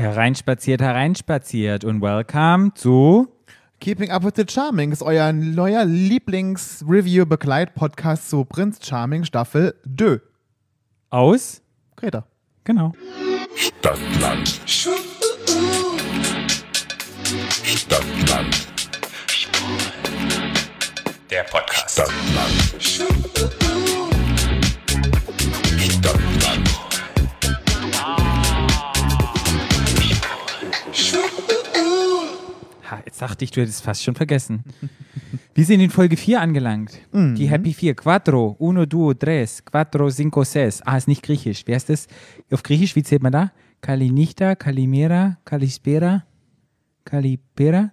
Hereinspaziert, hereinspaziert und welcome zu Keeping Up with the Charming ist euer neuer Lieblings-Review-Begleit-Podcast zu Prinz Charming Staffel 2. aus. Greta. Genau. Stadtland. Stadtland. Der Podcast. Stadtland. Stadtland. Dachte ich, du hättest fast schon vergessen. Wir sind in Folge 4 angelangt. Die Happy 4. Quattro, uno, duo, tres, quattro, cinco, ses. Ah, ist nicht griechisch. Wer ist das? Auf griechisch, wie zählt man da? Kalinichta, Kalimera, Kalispera, Kalipera?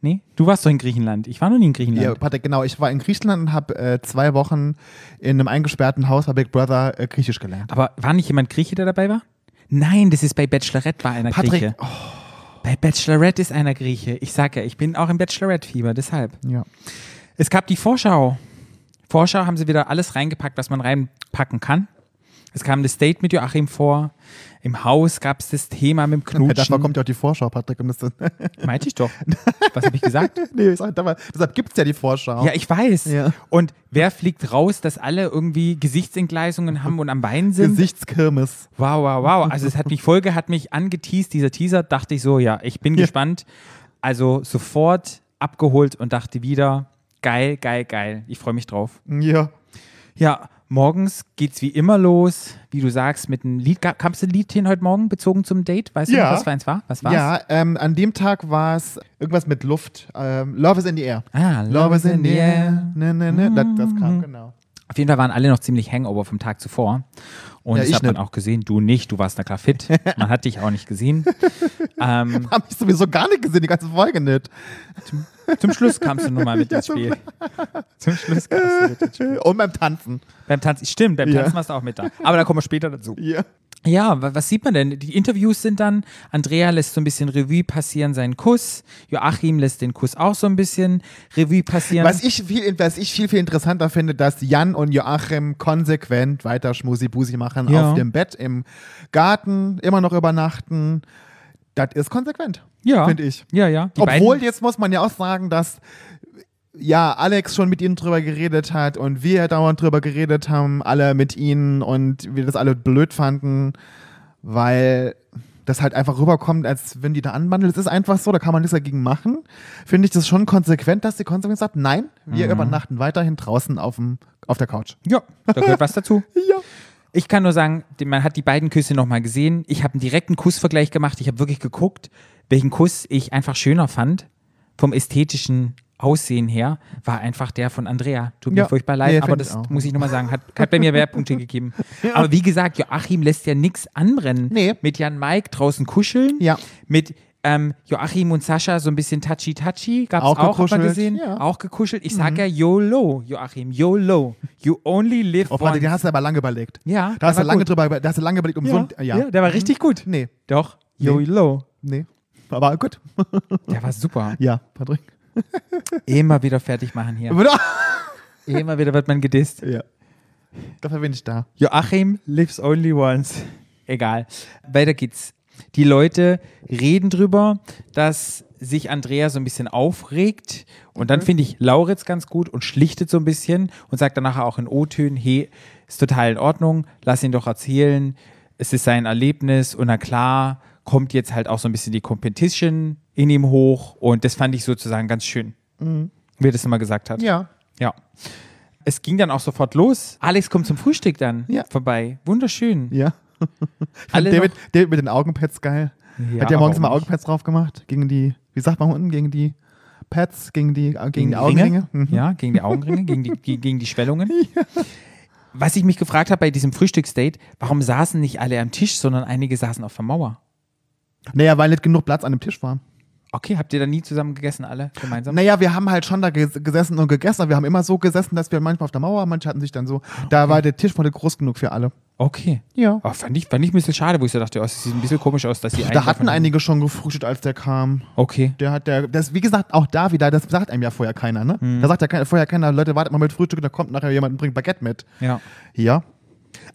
Nee? Du warst doch in Griechenland. Ich war noch nie in Griechenland. Ja, Patrick, genau. Ich war in Griechenland und habe äh, zwei Wochen in einem eingesperrten Haus bei Big Brother äh, Griechisch gelernt. Aber war nicht jemand Grieche, der dabei war? Nein, das ist bei Bachelorette war einer Patrick, Grieche. Bei Bachelorette ist einer Grieche. Ich sag ja, ich bin auch im Bachelorette-Fieber, deshalb. Ja. Es gab die Vorschau. Vorschau haben sie wieder alles reingepackt, was man reinpacken kann. Es kam das Date mit Joachim vor. Im Haus gab es das Thema mit dem Knutschen. kommt ja auch die Vorschau, Patrick. Und das, Meinte ich doch. Was habe ich gesagt? nee, ich sag, deshalb gibt es ja die Vorschau. Ja, ich weiß. Ja. Und wer fliegt raus, dass alle irgendwie Gesichtsentgleisungen haben und am Bein sind? Gesichtskirmes. Wow, wow, wow. Also es hat mich, Folge hat mich angeteased, dieser Teaser, dachte ich so, ja, ich bin Ja. gespannt. Also sofort abgeholt und dachte wieder, geil, geil, geil. Ich freue mich drauf. Ja. Ja, morgens geht's wie immer los, wie du sagst, mit einem Lied. Kam es ein Lied hin heute Morgen bezogen zum Date? Weißt du Ja. noch, was für eins war? Was war's? Ja, ähm, an dem Tag war es irgendwas mit Luft. Ähm, Love is in the air. Ah, Love is in the air. Ne, ne, ne. Das, das Mhm. kam, genau. Auf jeden Fall waren alle noch ziemlich Hangover vom Tag zuvor. Und Ja, das ich hat man nicht. auch gesehen. Du nicht, du warst na klar fit. Man hat dich auch nicht gesehen. ähm, Hab ich sowieso gar nicht gesehen, die ganze Folge nicht. zum Schluss kamst du nun mal mit ins Spiel. Zum Schluss kamst du mit ins Spiel. Und beim Tanzen. Beim Tanzen, stimmt, beim Ja. Tanzen warst du auch mit da. Aber da kommen wir später dazu. Ja. Ja, wa- was sieht man denn? Die Interviews sind dann, Andrea lässt so ein bisschen Revue passieren, seinen Kuss. Joachim lässt den Kuss auch so ein bisschen Revue passieren. Was ich, viel, was ich viel, viel interessanter finde, dass Jan und Joachim konsequent weiter Schmusi-Busi machen Ja. auf dem Bett im Garten, immer noch übernachten. Das ist konsequent, ja, finde ich. Ja, ja. Die Obwohl, jetzt muss man ja auch sagen, dass ja, Alex schon mit ihnen drüber geredet hat und wir dauernd drüber geredet haben, alle mit ihnen und wir das alle blöd fanden, weil das halt einfach rüberkommt, als wenn die da anwandeln. Es ist einfach so, da kann man nichts dagegen machen. Finde ich das schon konsequent, dass die konsequent sagt, nein, wir Mhm. übernachten weiterhin draußen auf, dem, auf der Couch. ja, da gehört was dazu. Ja. Ich kann nur sagen, man hat die beiden Küsse nochmal gesehen. Ich habe einen direkten Kussvergleich gemacht. Ich habe wirklich geguckt, welchen Kuss ich einfach schöner fand. Vom ästhetischen Aussehen her war einfach der von Andrea. Tut mir Ja. furchtbar leid, Nee, aber ich das auch. muss ich nochmal sagen. Hat, hat bei mir Wehrpunkte gegeben. Aber wie gesagt, Joachim lässt ja nichts anbrennen. Nee. Mit Jan Mike draußen kuscheln. Ja. Mit ähm, Joachim und Sascha so ein bisschen touchy-touchy. Gab es Auch auch, hat gekuschelt, gesehen. ja. Mhm. Auch gekuschelt. Ich sag ja YOLO, Joachim. YOLO. You only live Oh, warte, once. den hast du aber lange überlegt. Ja, Da hast du lange gut. drüber, über- da hast du lange überlegt, um so ein, ja, ja. der war richtig gut. Nee, Doch, Nee. YOLO. nee. Aber gut. Der war super. Ja, Patrick. Immer wieder fertig machen hier. Immer wieder wird man gedisst. ja. Dafür bin ich da. Joachim lives only once. Egal. Weiter geht's. Die Leute reden drüber, dass sich Andrea so ein bisschen aufregt. Und dann finde ich Lauritz ganz gut und schlichtet so ein bisschen und sagt dann nachher auch in O-Tönen, hey, ist total in Ordnung, lass ihn doch erzählen. Es ist sein Erlebnis und na klar, kommt jetzt halt auch so ein bisschen die Competition in ihm hoch. Und das fand ich sozusagen ganz schön, wie er das immer gesagt hat. Ja. Ja. Es ging dann auch sofort los. Alex kommt zum Frühstück dann Ja. vorbei. Wunderschön. Ja. Alle David, David mit den Augenpads geil. Ja, Hat ja morgens mal nicht. Augenpads drauf gemacht. Gegen die, wie sagt man unten, gegen die Pads, gegen die, äh, gegen die Ringe. Augenringe. Mhm. Ja, gegen die Augenringe, gegen, die, ge- gegen die Schwellungen. Was ich mich gefragt habe bei diesem Frühstücksdate, warum saßen nicht alle am Tisch, sondern einige saßen auf der Mauer? Naja, weil nicht genug Platz an dem Tisch war. Okay, habt ihr da nie zusammen gegessen, alle gemeinsam? Naja, wir haben halt schon da ges gesessen und gegessen. aber Wir haben immer so gesessen, dass wir manchmal auf der Mauer, manche hatten sich dann so. Da war der Tisch wurde groß genug für alle. Okay. Ja. Oh, fand, ich, fand ich ein bisschen schade, wo ich so dachte, oh, es sieht ein bisschen komisch aus, dass die Da einen hatten einige schon gefrühstückt, als der kam. Okay. Der hat der, das, wie gesagt, auch da wieder, das sagt einem ja vorher keiner, ne? Mhm. Da sagt ja vorher keiner, Leute, wartet mal mit Frühstück, da kommt nachher jemand und bringt Baguette mit. Ja. Ja.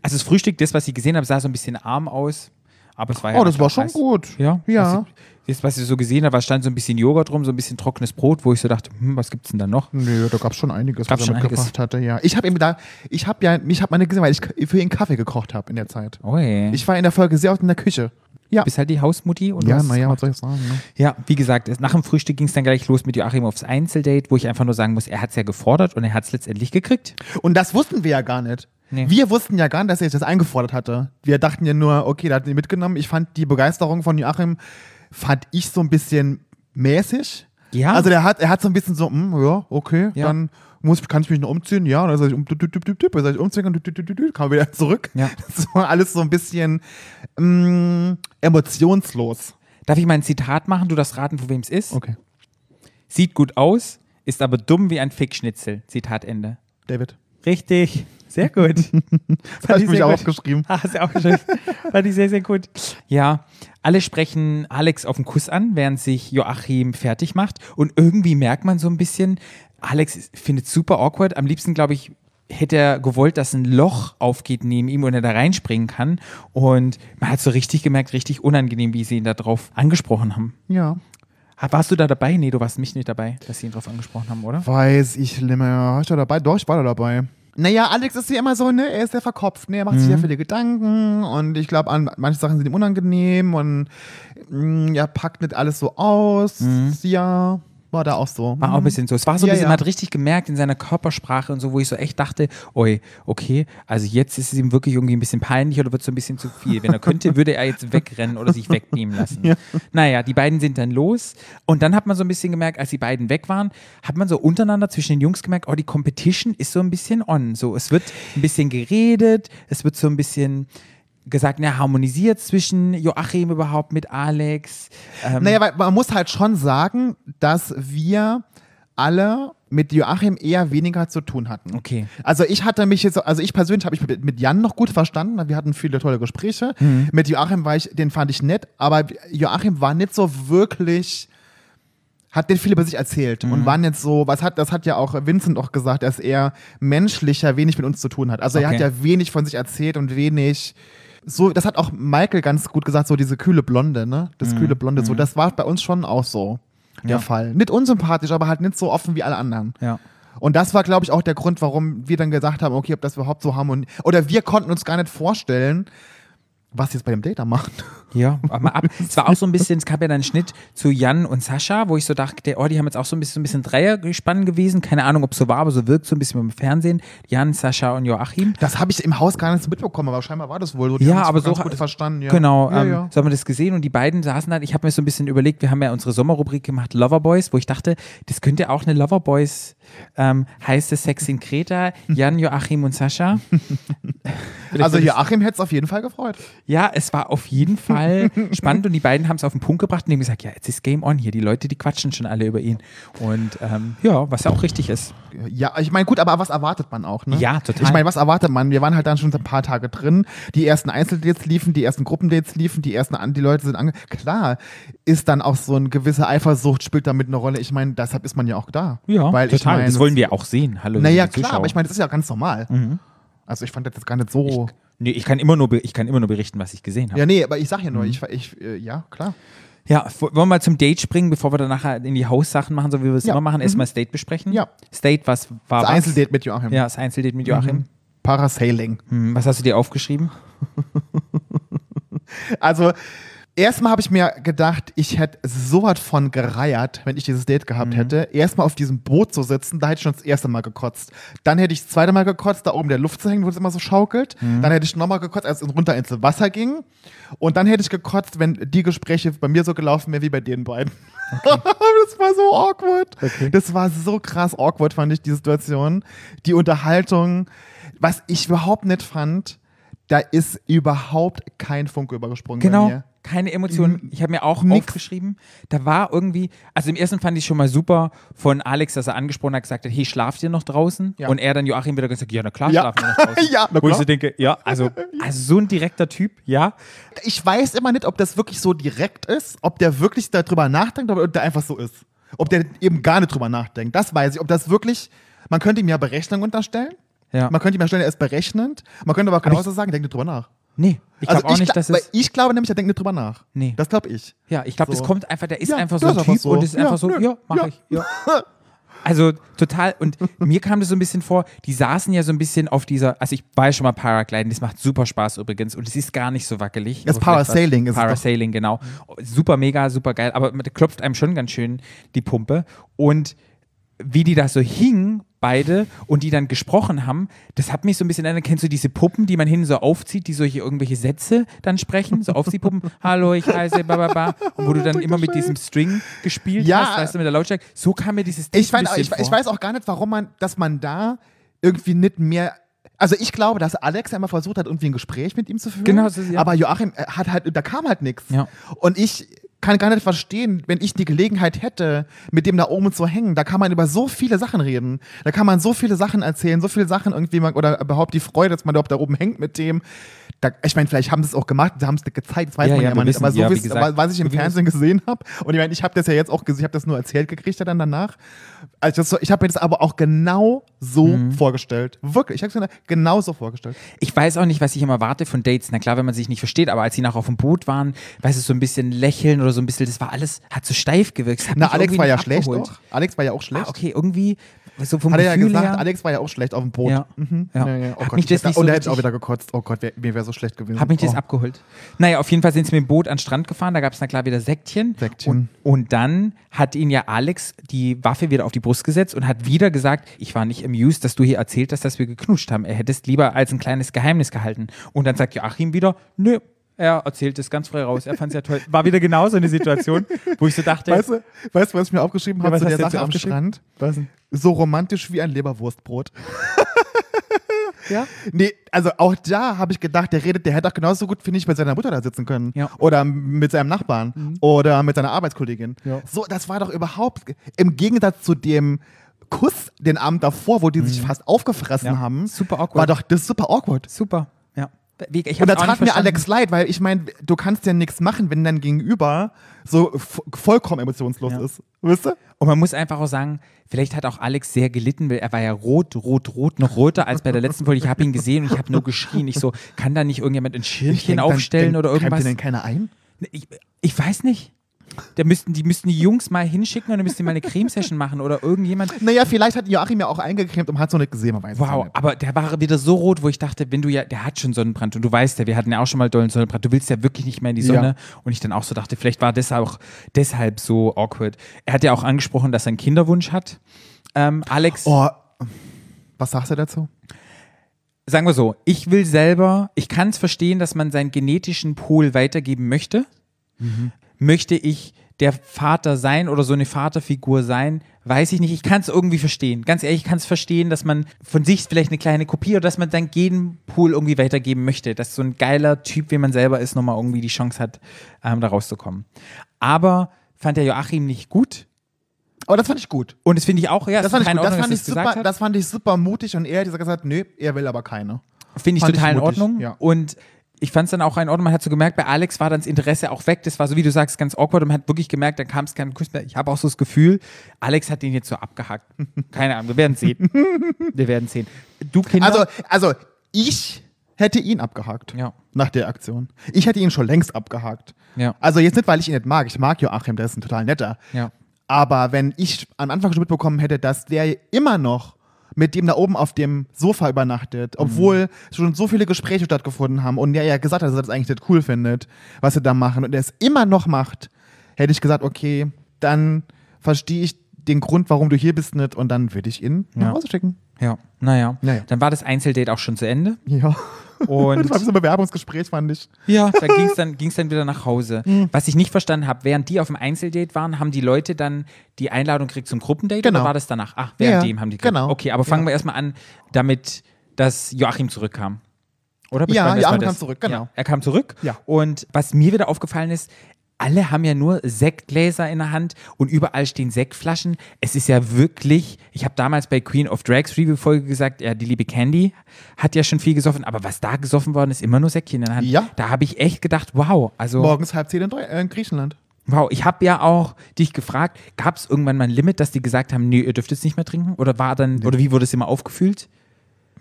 Also das Frühstück, das, was ich gesehen habe, sah so ein bisschen arm aus. Aber es war ja Oh, das war schon heiß. gut. Ja. Ja. Jetzt, was ich so gesehen habe, stand so ein bisschen Joghurt rum, so ein bisschen trockenes Brot, wo ich so dachte, hm, was gibt's denn da noch? Nö, da gab es schon einiges, Gab's was schon er mitgebracht hatte, ja. Ich habe ihm da, ich habe ja, mich hat meine gesehen, weil ich für ihn Kaffee gekocht habe in der Zeit. Oi. Ich war in der Folge sehr oft in der Küche. Ja. bist halt die Hausmutti und Ja, naja, was soll ich sagen? Ne? Ja, wie gesagt, es- nach dem Frühstück ging es dann gleich los mit Joachim aufs Einzeldate, wo ich einfach nur sagen muss, er hat es ja gefordert und er hat es letztendlich gekriegt. Und das wussten wir ja gar nicht. Nee. Wir wussten ja gar nicht, dass er sich das eingefordert hatte. Wir dachten ja nur, okay, da hat ihn mitgenommen. Ich fand die Begeisterung von Joachim, fand ich so ein bisschen mäßig. Ja. Also der hat, er hat so ein bisschen so, hm, ja, okay, Ja. dann muss, kann ich mich noch umziehen. Ja, dann soll ich, um, düt, düt, düt, dann soll ich umziehen düt, düt, düt, düt, kam wieder zurück. Ja. Das war alles so ein bisschen mm, emotionslos. Darf ich mal ein Zitat machen? Du darfst raten, von wem es ist. Okay, Sieht gut aus, ist aber dumm wie ein Fickschnitzel. Zitat Ende. David. Richtig. Sehr gut. Das habe ich mich auch gut. aufgeschrieben. Ah, hast du auch geschrieben. Fand ich sehr, sehr gut. Ja, alle sprechen Alex auf den Kuss an, während sich Joachim fertig macht. Und irgendwie merkt man so ein bisschen, Alex findet super awkward. Am liebsten, glaube ich, hätte er gewollt, dass ein Loch aufgeht neben ihm und er da reinspringen kann. Und man hat so richtig gemerkt, richtig unangenehm, wie sie ihn da drauf angesprochen haben. Ja. Ah, Warst du da dabei? Nee, du warst mich nicht dabei, dass sie ihn drauf angesprochen haben, oder? Weiß ich nicht mehr. War ich da dabei? Doch, ich war da dabei. Naja, Alex ist ja immer so, ne, er ist sehr verkopft, ne, er macht sich Mhm. sehr viele Gedanken und ich glaube, an manche Sachen sind ihm unangenehm und mh, er packt nicht alles so aus. Ja, war da auch so. Mhm. War auch ein bisschen so. Es war so ein Ja, bisschen, ja. man hat richtig gemerkt in seiner Körpersprache und so, wo ich so echt dachte, oi, okay, also jetzt ist es ihm wirklich irgendwie ein bisschen peinlich oder wird so ein bisschen zu viel. Wenn er könnte, würde er jetzt wegrennen oder sich wegnehmen lassen. Naja, die beiden sind dann los und dann hat man so ein bisschen gemerkt, als die beiden weg waren, hat man so untereinander zwischen den Jungs gemerkt, oh, die Competition ist so ein bisschen on. So, es wird ein bisschen geredet, es wird so ein bisschen gesagt, na, harmonisiert zwischen Joachim überhaupt mit Alex. Ähm, Naja, weil man muss halt schon sagen, dass wir alle mit Joachim eher weniger zu tun hatten. Okay. Also ich hatte mich jetzt, also ich persönlich habe mich mit, mit Jan noch gut verstanden. Wir hatten viele tolle Gespräche. Mhm. Mit Joachim war ich, den fand ich nett, aber Joachim war nicht so wirklich, hat nicht viel über sich erzählt Mhm. und war nicht so, was hat, das hat ja auch Vincent auch gesagt, dass er menschlicher wenig mit uns zu tun hat. Also er Okay. hat ja wenig von sich erzählt und wenig so, das hat auch Michael ganz gut gesagt, so diese kühle Blonde, ne? Das kühle Blonde, so, das war bei uns schon auch so der Mhm. Ja. Fall. Nicht unsympathisch, aber halt nicht so offen wie alle anderen. Ja. Und das war, glaube ich, auch der Grund, warum wir dann gesagt haben, okay, ob das überhaupt so harmoniert. Oder wir konnten uns gar nicht vorstellen, was sie jetzt bei dem Date da machen. Ja, aber mal ab. es war auch so ein bisschen, es gab ja dann einen Schnitt zu Jan und Sascha, wo ich so dachte, oh, die haben jetzt auch so ein bisschen, so ein bisschen Dreiergespann gewesen. Keine Ahnung, ob es so war, aber so wirkt so ein bisschen im Fernsehen. Jan, Sascha und Joachim. Das habe ich im Haus gar nicht mitbekommen, aber scheinbar war das wohl so. Die Ja, aber so gut verstanden. Ja. Genau, ja, ähm, ja. so haben wir das gesehen und die beiden saßen dann, ich habe mir so ein bisschen überlegt, wir haben ja unsere Sommerrubrik gemacht, Loverboys, wo ich dachte, das könnte auch eine Loverboys ähm, heiße Sex in Kreta, Jan, Joachim und Sascha. Also Joachim hätte es auf jeden Fall gefreut. Ja, es war auf jeden Fall spannend und die beiden haben es auf den Punkt gebracht und haben gesagt, ja, jetzt ist Game On hier. Die Leute, die quatschen schon alle über ihn. Und ähm, ja, was ja auch richtig ist. Ja, ich meine, gut, aber was erwartet man auch, ne? Ja, total. Ich meine, was erwartet man? Wir waren halt dann schon ein paar Tage drin. Die ersten Einzeldates liefen, die ersten Gruppendates liefen, die ersten, an- die Leute sind ange... Klar, ist dann auch so eine gewisse Eifersucht, spielt damit eine Rolle. Ich meine, deshalb ist man ja auch da. Weil Ich mein, das wollen wir auch sehen. Hallo, Naja, klar, aber ich meine, das ist ja ganz normal. Also ich fand das jetzt gar nicht so... Nee, ich kann immer nur, ich kann immer nur berichten, was ich gesehen habe. ja, nee, aber ich sag ja Mhm. nur, ich, ich äh, ja, klar. Ja, wollen wir mal zum Date springen, bevor wir dann nachher in die Haussachen machen, so wie wir es Ja. immer machen. Erstmal das Date besprechen. Ja. State, was war Das was? Einzeldate mit Joachim. Ja, das Einzeldate mit Joachim. Parasailing. Hm, was hast du dir aufgeschrieben? Also, erstmal habe ich mir gedacht, ich hätte sowas von gereiert, wenn ich dieses Date Mhm. gehabt hätte. Erstmal auf diesem Boot zu sitzen, da hätte ich schon das erste Mal gekotzt. Dann hätte ich das zweite Mal gekotzt, da oben in der Luft zu hängen, wo es immer so schaukelt. Mhm. Dann hätte ich nochmal gekotzt, als es runter ins Wasser ging. Und dann hätte ich gekotzt, wenn die Gespräche bei mir so gelaufen wären wie bei den beiden. das war so awkward. Das war so krass awkward, fand ich, die Situation. Die Unterhaltung. Was ich überhaupt nicht fand, da ist überhaupt kein Funke übergesprungen bei Genau. Keine Emotionen. Ich habe mir auch Nix. aufgeschrieben. Da war irgendwie, also im ersten fand ich schon mal super von Alex, dass er angesprochen hat, gesagt hat, hey, schlaft ihr noch draußen? Ja. Und er dann Joachim wieder gesagt, ja, na klar, Ja. schlafen wir noch draußen. Ja, na Wo ich klar. so denke, ja, also, also so ein direkter Typ, ja. Ich weiß immer nicht, ob das wirklich so direkt ist, ob der wirklich darüber nachdenkt oder ob der einfach so ist. Ob der eben gar nicht drüber nachdenkt. Das weiß ich. Ob das wirklich, man könnte ihm ja Berechnung unterstellen. Ja. Man könnte ihm ja stellen, er ist berechnend. Man könnte aber auch genauso sagen, denkt nicht drüber nach. Nee, ich Also glaube auch nicht, dass weil es. ich glaube nämlich, er denkt nicht drüber nach. Nee. Das glaube ich. Ja, ich glaube, das So. kommt einfach, der ist Ja, einfach so das ein Typ so. und es ist Ja, einfach so, nö, ja, mach ja. ich. Ja. Also total, und mir kam das so ein bisschen vor, die saßen ja so ein bisschen auf dieser, also ich war ja schon mal Paragliden, das macht super Spaß übrigens und es ist gar nicht so wackelig. Das Parasailing ist. Parasailing, genau. Super mega, super geil, aber man klopft einem schon ganz schön die Pumpe und wie die da so hingen, beide, und die dann gesprochen haben, das hat mich so ein bisschen erinnert, kennst du diese Puppen, die man hinten so aufzieht, die solche irgendwelche Sätze dann sprechen, so Aufziehpuppen, hallo, ich heiße, ba, ba, ba, und wo du dann immer mit diesem String gespielt Ja. hast, weißt du, mit der Lautstärke, so kam mir dieses Ding Ich, bisschen ich, ich vor. weiß auch gar nicht, warum man, dass man da irgendwie nicht mehr. Also ich glaube, dass Alex immer versucht hat, irgendwie ein Gespräch mit ihm zu führen. Genau, ist- ja. Aber Joachim äh, hat halt, da kam halt nichts. Ja. Und ich kann gar nicht verstehen, wenn ich die Gelegenheit hätte, mit dem da oben zu hängen, da kann man über so viele Sachen reden. Da kann man so viele Sachen erzählen, so viele Sachen irgendwie, oder überhaupt die Freude, dass man überhaupt da oben hängt mit dem. Da, ich meine, vielleicht haben sie es auch gemacht, sie haben es nicht gezeigt, das weiß Ja, man ja, immer nicht. Aber so ja, wie wie es- gesagt, was ich im Fernsehen gesehen habe, und ich meine, ich habe das ja jetzt auch gesehen, ich habe das nur erzählt gekriegt ja dann danach. Also das ich habe mir das aber auch genau so Mhm. vorgestellt. Wirklich, ich habe es mir genau so vorgestellt. Ich weiß auch nicht, was ich immer warte von Dates. Na klar, wenn man sich nicht versteht, aber als sie nachher auf dem Boot waren, weißt du, so ein bisschen lächeln oder so ein bisschen, das war alles, hat so steif gewirkt. Das Na, Alex war ja schlecht abgeholt. doch. Alex war ja auch schlecht. Ah, okay, irgendwie, so vom Hat er ja gesagt, her, Alex war ja auch schlecht auf dem Boot. Ja. Mhm. Ja. Ja, ja. Oh Gott, mich das nicht so und er hätte auch wieder gekotzt. Oh Gott, wär, mir wäre so schlecht gewesen. Hat mich das oh. abgeholt. Naja, auf jeden Fall sind sie mit dem Boot an den Strand gefahren, da gab es na klar wieder Säckchen. Säckchen. Und, und dann hat ihn ja Alex die Waffe wieder auf die Brust gesetzt und hat wieder gesagt, ich war nicht amused, dass du hier erzählt hast, dass wir geknutscht haben. Er hätte es lieber als ein kleines Geheimnis gehalten. Und dann sagt Joachim wieder, nö, er erzählt es ganz frei raus. Er fand es ja toll. War wieder genau so eine Situation, wo ich so dachte, Weißt du, weißt du, was ich mir aufgeschrieben Ja, habe was zu hast der Sache am? Strand? Was? So romantisch wie ein Leberwurstbrot. ja? Nee, also auch da habe ich gedacht, der redet, der hätte auch genauso gut, finde ich, mit seiner Mutter da sitzen können. Ja. Oder mit seinem Nachbarn. Oder mit seiner Arbeitskollegin. Ja. So, das war doch überhaupt, im Gegensatz zu dem Kuss den Abend davor, wo die sich fast aufgefressen Ja. haben, Super awkward. war doch das super awkward. super. Ich Und da tat mir. Alex leid, weil ich meine, du kannst ja nichts machen, wenn dein Gegenüber so vollkommen emotionslos Ja. ist. Weißt du? Und man muss einfach auch sagen, vielleicht hat auch Alex sehr gelitten, weil er war ja rot, rot, rot, noch roter als bei der letzten Folge. Ich habe ihn gesehen und ich habe nur geschrien. Ich so, kann da nicht irgendjemand ein Schirmchen denk, aufstellen dann, oder irgendwas? dir denn keiner ein? Ich, ich weiß nicht. Da müssten, die müssten die Jungs mal hinschicken und dann müssten die mal eine Cremesession machen oder irgendjemand. Naja, vielleicht hat Joachim ja auch eingecremt und hat so nicht gesehen, man weiß es Wow, aber der war wieder so rot, wo ich dachte, wenn du ja, der hat schon Sonnenbrand und du weißt ja, wir hatten ja auch schon mal dollen Sonnenbrand, du willst ja wirklich nicht mehr in die Sonne. Ja. Und ich dann auch so dachte, vielleicht war das auch deshalb so awkward. Er hat ja auch angesprochen, dass er einen Kinderwunsch hat. Ähm, Alex, Oh, was sagst du dazu? sagen wir so, ich will selber, ich kann es verstehen, dass man seinen genetischen Pol weitergeben möchte. Möchte ich der Vater sein oder so eine Vaterfigur sein, weiß ich nicht. Ich kann es irgendwie verstehen. Ganz ehrlich, ich kann es verstehen, dass man von sich vielleicht eine kleine Kopie oder dass man seinen Genpool irgendwie weitergeben möchte. Dass so ein geiler Typ, wie man selber ist, nochmal irgendwie die Chance hat, ähm, da rauszukommen. Aber fand der Joachim nicht gut. Aber das fand ich gut. Und das finde ich auch, ja, Das fand ich total gut. Das Ordnung, fand ich, er super, das fand ich super mutig und er hat gesagt, nö, er will aber keine. Finde ich Fand ich total in Ordnung. ja. Und ich fand es dann auch in Ordnung. Man hat so gemerkt, bei Alex war dann das Interesse auch weg. Das war so, wie du sagst, ganz awkward. Und man hat wirklich gemerkt, dann kam es kein Kuss mehr. Ich habe auch so das Gefühl, Alex hat den jetzt so abgehackt. Keine Ahnung, wir werden sehen. wir werden sehen. Du Kinder. Also, also ich hätte ihn abgehakt. Ja. Nach der Aktion. Ich hätte ihn schon längst abgehakt. Ja. Also jetzt nicht, weil ich ihn nicht mag. Ich mag Joachim, der ist ein total netter. ja. Aber wenn ich am Anfang schon mitbekommen hätte, dass der immer noch mit dem da oben auf dem Sofa übernachtet, obwohl schon so viele Gespräche stattgefunden haben und der ja gesagt hat, dass er das eigentlich nicht cool findet, was sie da machen. Und er es immer noch macht, hätte ich gesagt, okay, dann verstehe ich den Grund, warum du hier bist nicht und dann würde ich ihn Ja. nach Hause schicken. Ja. Naja. Naja. Dann war das Einzeldate auch schon zu Ende. Ja. Und das war so ein Bewerbungsgespräch, fand ich. Ja, da ging es dann, ging's dann wieder nach Hause. Mhm. Was ich nicht verstanden habe, während die auf dem Einzeldate waren, haben die Leute dann die Einladung gekriegt zum Gruppendate Genau. oder war das danach? Ach, während Ja, dem haben die gekriegt. genau. Okay, aber fangen wir erstmal an damit, dass Joachim zurückkam. Oder? Ja, Joachim kam zurück, genau. Ja, er kam zurück. Ja. Und was mir wieder aufgefallen ist, alle haben ja nur Sektgläser in der Hand und überall stehen Sektflaschen. Es ist ja wirklich, ich habe damals bei Queen of Drags Review-Folge gesagt, ja, die liebe Candy hat ja schon viel gesoffen, aber was da gesoffen worden ist, immer nur Säckchen in der Hand. Ja. Da habe ich echt gedacht, wow, also Morgens halb zehn in, Deu- äh, in Griechenland. wow, ich habe ja auch dich gefragt, gab es irgendwann mal ein Limit, dass die gesagt haben, nee, ihr dürft jetzt nicht mehr trinken? Oder war dann, oder wie wurde es immer aufgefühlt?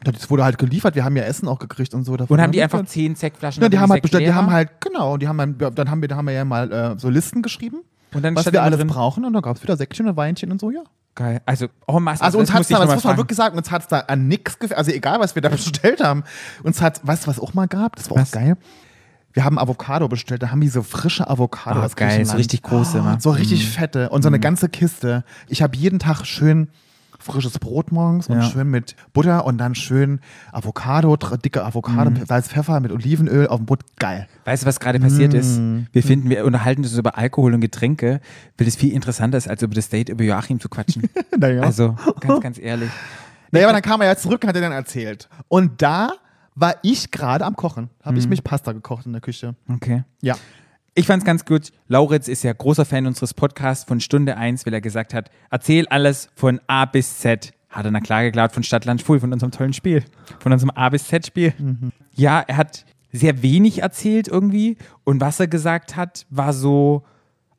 Das wurde halt geliefert, wir haben ja Essen auch gekriegt und so. davon. Und haben die einfach zehn Sektflaschen? Ja, die haben halt bestellt, die haben halt, genau, die haben dann, dann haben wir, da haben wir ja mal äh, so Listen geschrieben, Und dann was wir alles drin, brauchen und dann gab es wieder Säckchen und Weinchen und so, ja. Geil. Also, oh, Masse, Also uns hat es da, das muss man wirklich sagen, uns hat es da an nichts gefällt. Also egal, was wir da bestellt haben. Uns hat, weißt du, was auch mal gab? Das war Was? auch geil. Wir haben Avocado bestellt, da haben die so frische Avocado. Ah, aus geil, so richtig große, ne? So richtig fette und so eine ganze Kiste. Ich habe jeden Tag schön frisches Brot morgens und Ja. schön mit Butter und dann schön Avocado, dicke Avocado, Salz, Pfeffer mit Olivenöl auf dem Brot. Geil. Weißt du, was gerade passiert ist? Mm. Wir finden, wir unterhalten uns über Alkohol und Getränke, weil es viel interessanter ist, als über das Date über Joachim zu quatschen. Naja. Also, ganz, ganz ehrlich. Naja, aber dann kam er ja zurück und hat er dann erzählt. Und da war ich gerade am Kochen. Habe Mhm. ich mich Pasta gekocht in der Küche. Okay. Ja. Ich fand's ganz gut. Lauritz ist ja großer Fan unseres Podcasts von Stunde 1, weil er gesagt hat, erzähl alles von A bis Z. Hat er na klar geglaubt von Stadtland Schwul, von unserem tollen Spiel. Von unserem A bis Z Spiel. Ja, er hat sehr wenig erzählt irgendwie. Und was er gesagt hat, war so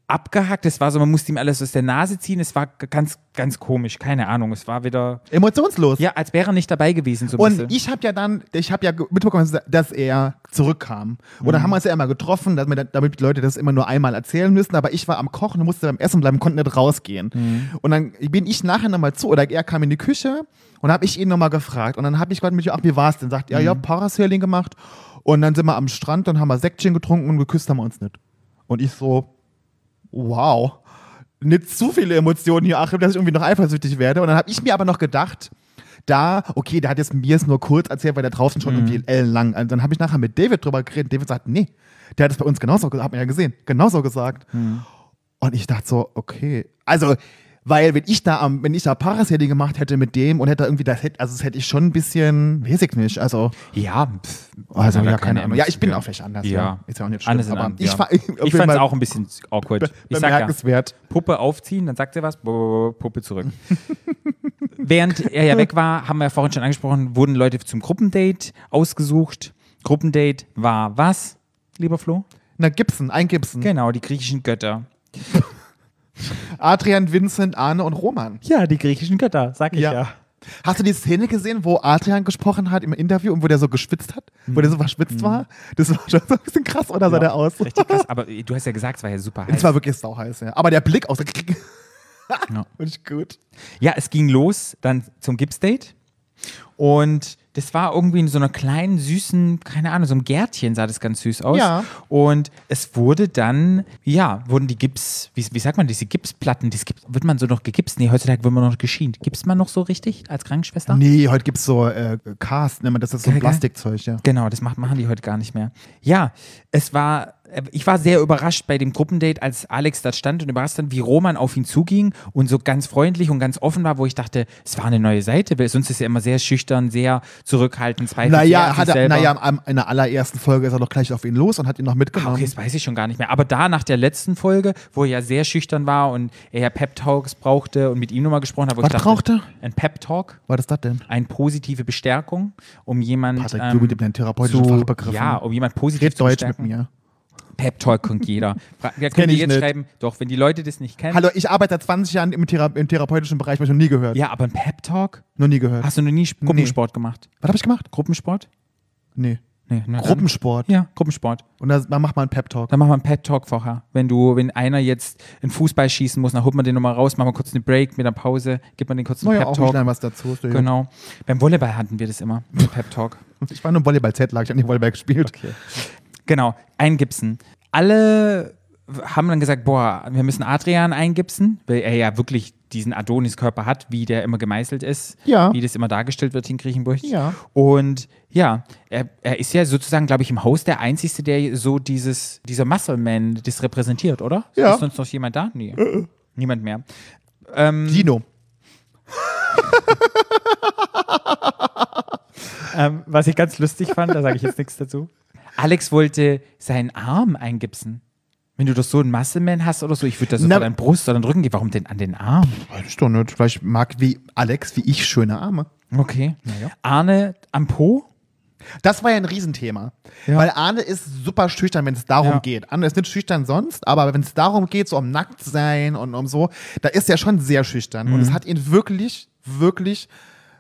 abgehackt. Es war so, man musste ihm alles aus der Nase ziehen. Es war ganz, ganz komisch. Keine Ahnung. Es war wieder, Emotionslos. ja, als wäre er nicht dabei gewesen. So Und bisschen. ich habe ja dann, ich habe ja mitbekommen, dass er zurückkam. Und Mhm. dann haben wir uns ja immer getroffen, damit, damit die Leute das immer nur einmal erzählen müssen. Aber ich war am Kochen und musste beim Essen bleiben, konnte nicht rausgehen. Mhm. Und dann bin ich nachher nochmal zu, oder er kam in die Küche und habe ich ihn nochmal gefragt. Und dann habe ich gerade mit ihm, ach, wie war's denn? Sagt, ja, Mhm. ja, Parasailing gemacht. Und dann sind wir am Strand und haben wir Säckchen getrunken und geküsst haben wir uns nicht. Und ich so, wow, nicht zu viele Emotionen hier, Achim, dass ich irgendwie noch eifersüchtig werde. Und dann habe ich mir aber noch gedacht, da, okay, der hat jetzt mir es nur kurz erzählt, weil der draußen schon irgendwie ellenlang. Und dann habe ich nachher mit David drüber geredet. David sagt, nee, der hat es bei uns genauso gesagt, hat man ja gesehen, genauso gesagt. Und ich dachte so, okay, also, weil wenn ich da am, wenn ich da Parasailing gemacht hätte mit dem und hätte irgendwie das hätte, also das hätte ich schon ein bisschen, weiß ich nicht, also, ja, pff, also hat er ja, keine Ahnung. Ja, ich bin Emotionen. auch vielleicht anders. Ja. Ist ja auch nicht schlimm. In aber ich, ja. ich bin fand es auch ein bisschen awkward. Ich sag ja, bemerkenswert. Puppe aufziehen, dann sagt er was, Puppe zurück. Während er ja weg war, haben wir ja vorhin schon angesprochen, wurden Leute zum Gruppendate ausgesucht. Gruppendate war was, lieber Flo? Na, Gibson, ein Gibson. Genau, die griechischen Götter. Adrian, Vincent, Arne und Roman. Ja, die griechischen Götter, sag Hast du die Szene gesehen, wo Adrian gesprochen hat im Interview und wo der so geschwitzt hat? Wo der so verschwitzt war? Das war schon so ein bisschen krass, oder sah der aus? Richtig krass, aber du hast ja gesagt, es war ja super heiß. Es war wirklich sauheiß, ja. Aber der Blick aus der Ja. Finde ich gut. Ja, es ging los dann zum Gipsdate. Und das war irgendwie in so einer kleinen, süßen, keine Ahnung, so einem Gärtchen sah das ganz süß aus. Ja. Und es wurde dann, ja, wurden die Gips, wie, wie sagt man, diese Gipsplatten, das gibt, wird man so noch gegipst? Nee, heutzutage wird man noch geschient. Gipst man noch so richtig als Krankenschwester? Nee, heute gibt es so äh, Cast, nennt man das, das ist so. Plastikzeug, ja. Genau, das macht, machen die heute gar nicht mehr. Ja, es war, ich war sehr überrascht bei dem Gruppendate, als Alex da stand und überrascht dann, wie Roman auf ihn zuging und so ganz freundlich und ganz offen war, wo ich dachte, es war eine neue Seite, weil sonst ist er immer sehr schüchtern, sehr zurückhaltend, zweifelt Naja, hat er, naja, in der allerersten Folge ist er doch gleich auf ihn los und hat ihn noch mitgenommen. Okay, das weiß ich schon gar nicht mehr. Aber da nach der letzten Folge, wo er ja sehr schüchtern war und er ja Pep-Talks brauchte und mit ihm nochmal gesprochen hat, wo Was ich dachte, brauchte? Ein Pep-Talk, Was ist das denn? eine positive Bestärkung, um jemand Patrick, ähm, du mit den therapeutischen zu, Fachbegriffen. Ja, um jemand positiv Red zu Deutsch mit bestärken. mir. Pep Talk kommt jeder. Könnt ihr ich jetzt nicht. schreiben, doch, wenn die Leute das nicht kennen. Hallo, ich arbeite seit 20 Jahren im, Thera im therapeutischen Bereich, habe ich noch nie gehört. Ja, aber ein Pep Talk? Noch nie gehört. Hast du noch nie Sp- Gruppensport gemacht? Was habe ich gemacht? Gruppensport? Nee. Nee, na dann- Gruppensport. Ja, Gruppensport. Und da da macht man einen Pep-Talk. Dann machen wir einen Pep Talk vorher. Wenn du, wenn einer jetzt einen Fußball schießen muss, dann holt man den nochmal raus, machen wir kurz einen Break mit einer Pause, gibt man den kurz einen Naja, Pep auch was dazu. Genau. Beim Volleyball hatten wir das immer, den Pep Talk. gut. Ich war nur im Volleyball-Z, lag ich habe nicht Volleyball gespielt. Genau, eingipsen. Alle haben dann gesagt, boah, wir müssen Adrian eingipsen, weil er ja wirklich diesen Adonis-Körper hat, wie der immer gemeißelt ist, Ja. wie das immer dargestellt wird in Griechenburg. Ja. Und ja, er, er ist ja sozusagen, glaube ich, im Haus der Einzige, der so dieses, dieser Muscle-Man das repräsentiert, oder? Ja. Ist sonst noch jemand da? Nee. Niemand mehr. Ähm, Dino. ähm, was ich ganz lustig fand, da sage ich jetzt nichts dazu. Alex wollte seinen Arm eingipsen. Wenn du doch so einen Muscle-Man hast oder so, ich würde das Na- sofort an Brust oder an den Rücken gehen. Warum denn an den Arm? Weiß ich doch nicht. Vielleicht mag wie Alex, wie ich, schöne Arme. Okay. Arne am Po? Das war ja ein Riesenthema. Ja. Weil Arne ist super schüchtern, wenn es darum Ja. geht. Arne ist nicht schüchtern sonst, aber wenn es darum geht, so um Nacktsein und um so, da ist er schon sehr schüchtern. Und es Mhm. hat ihn wirklich, wirklich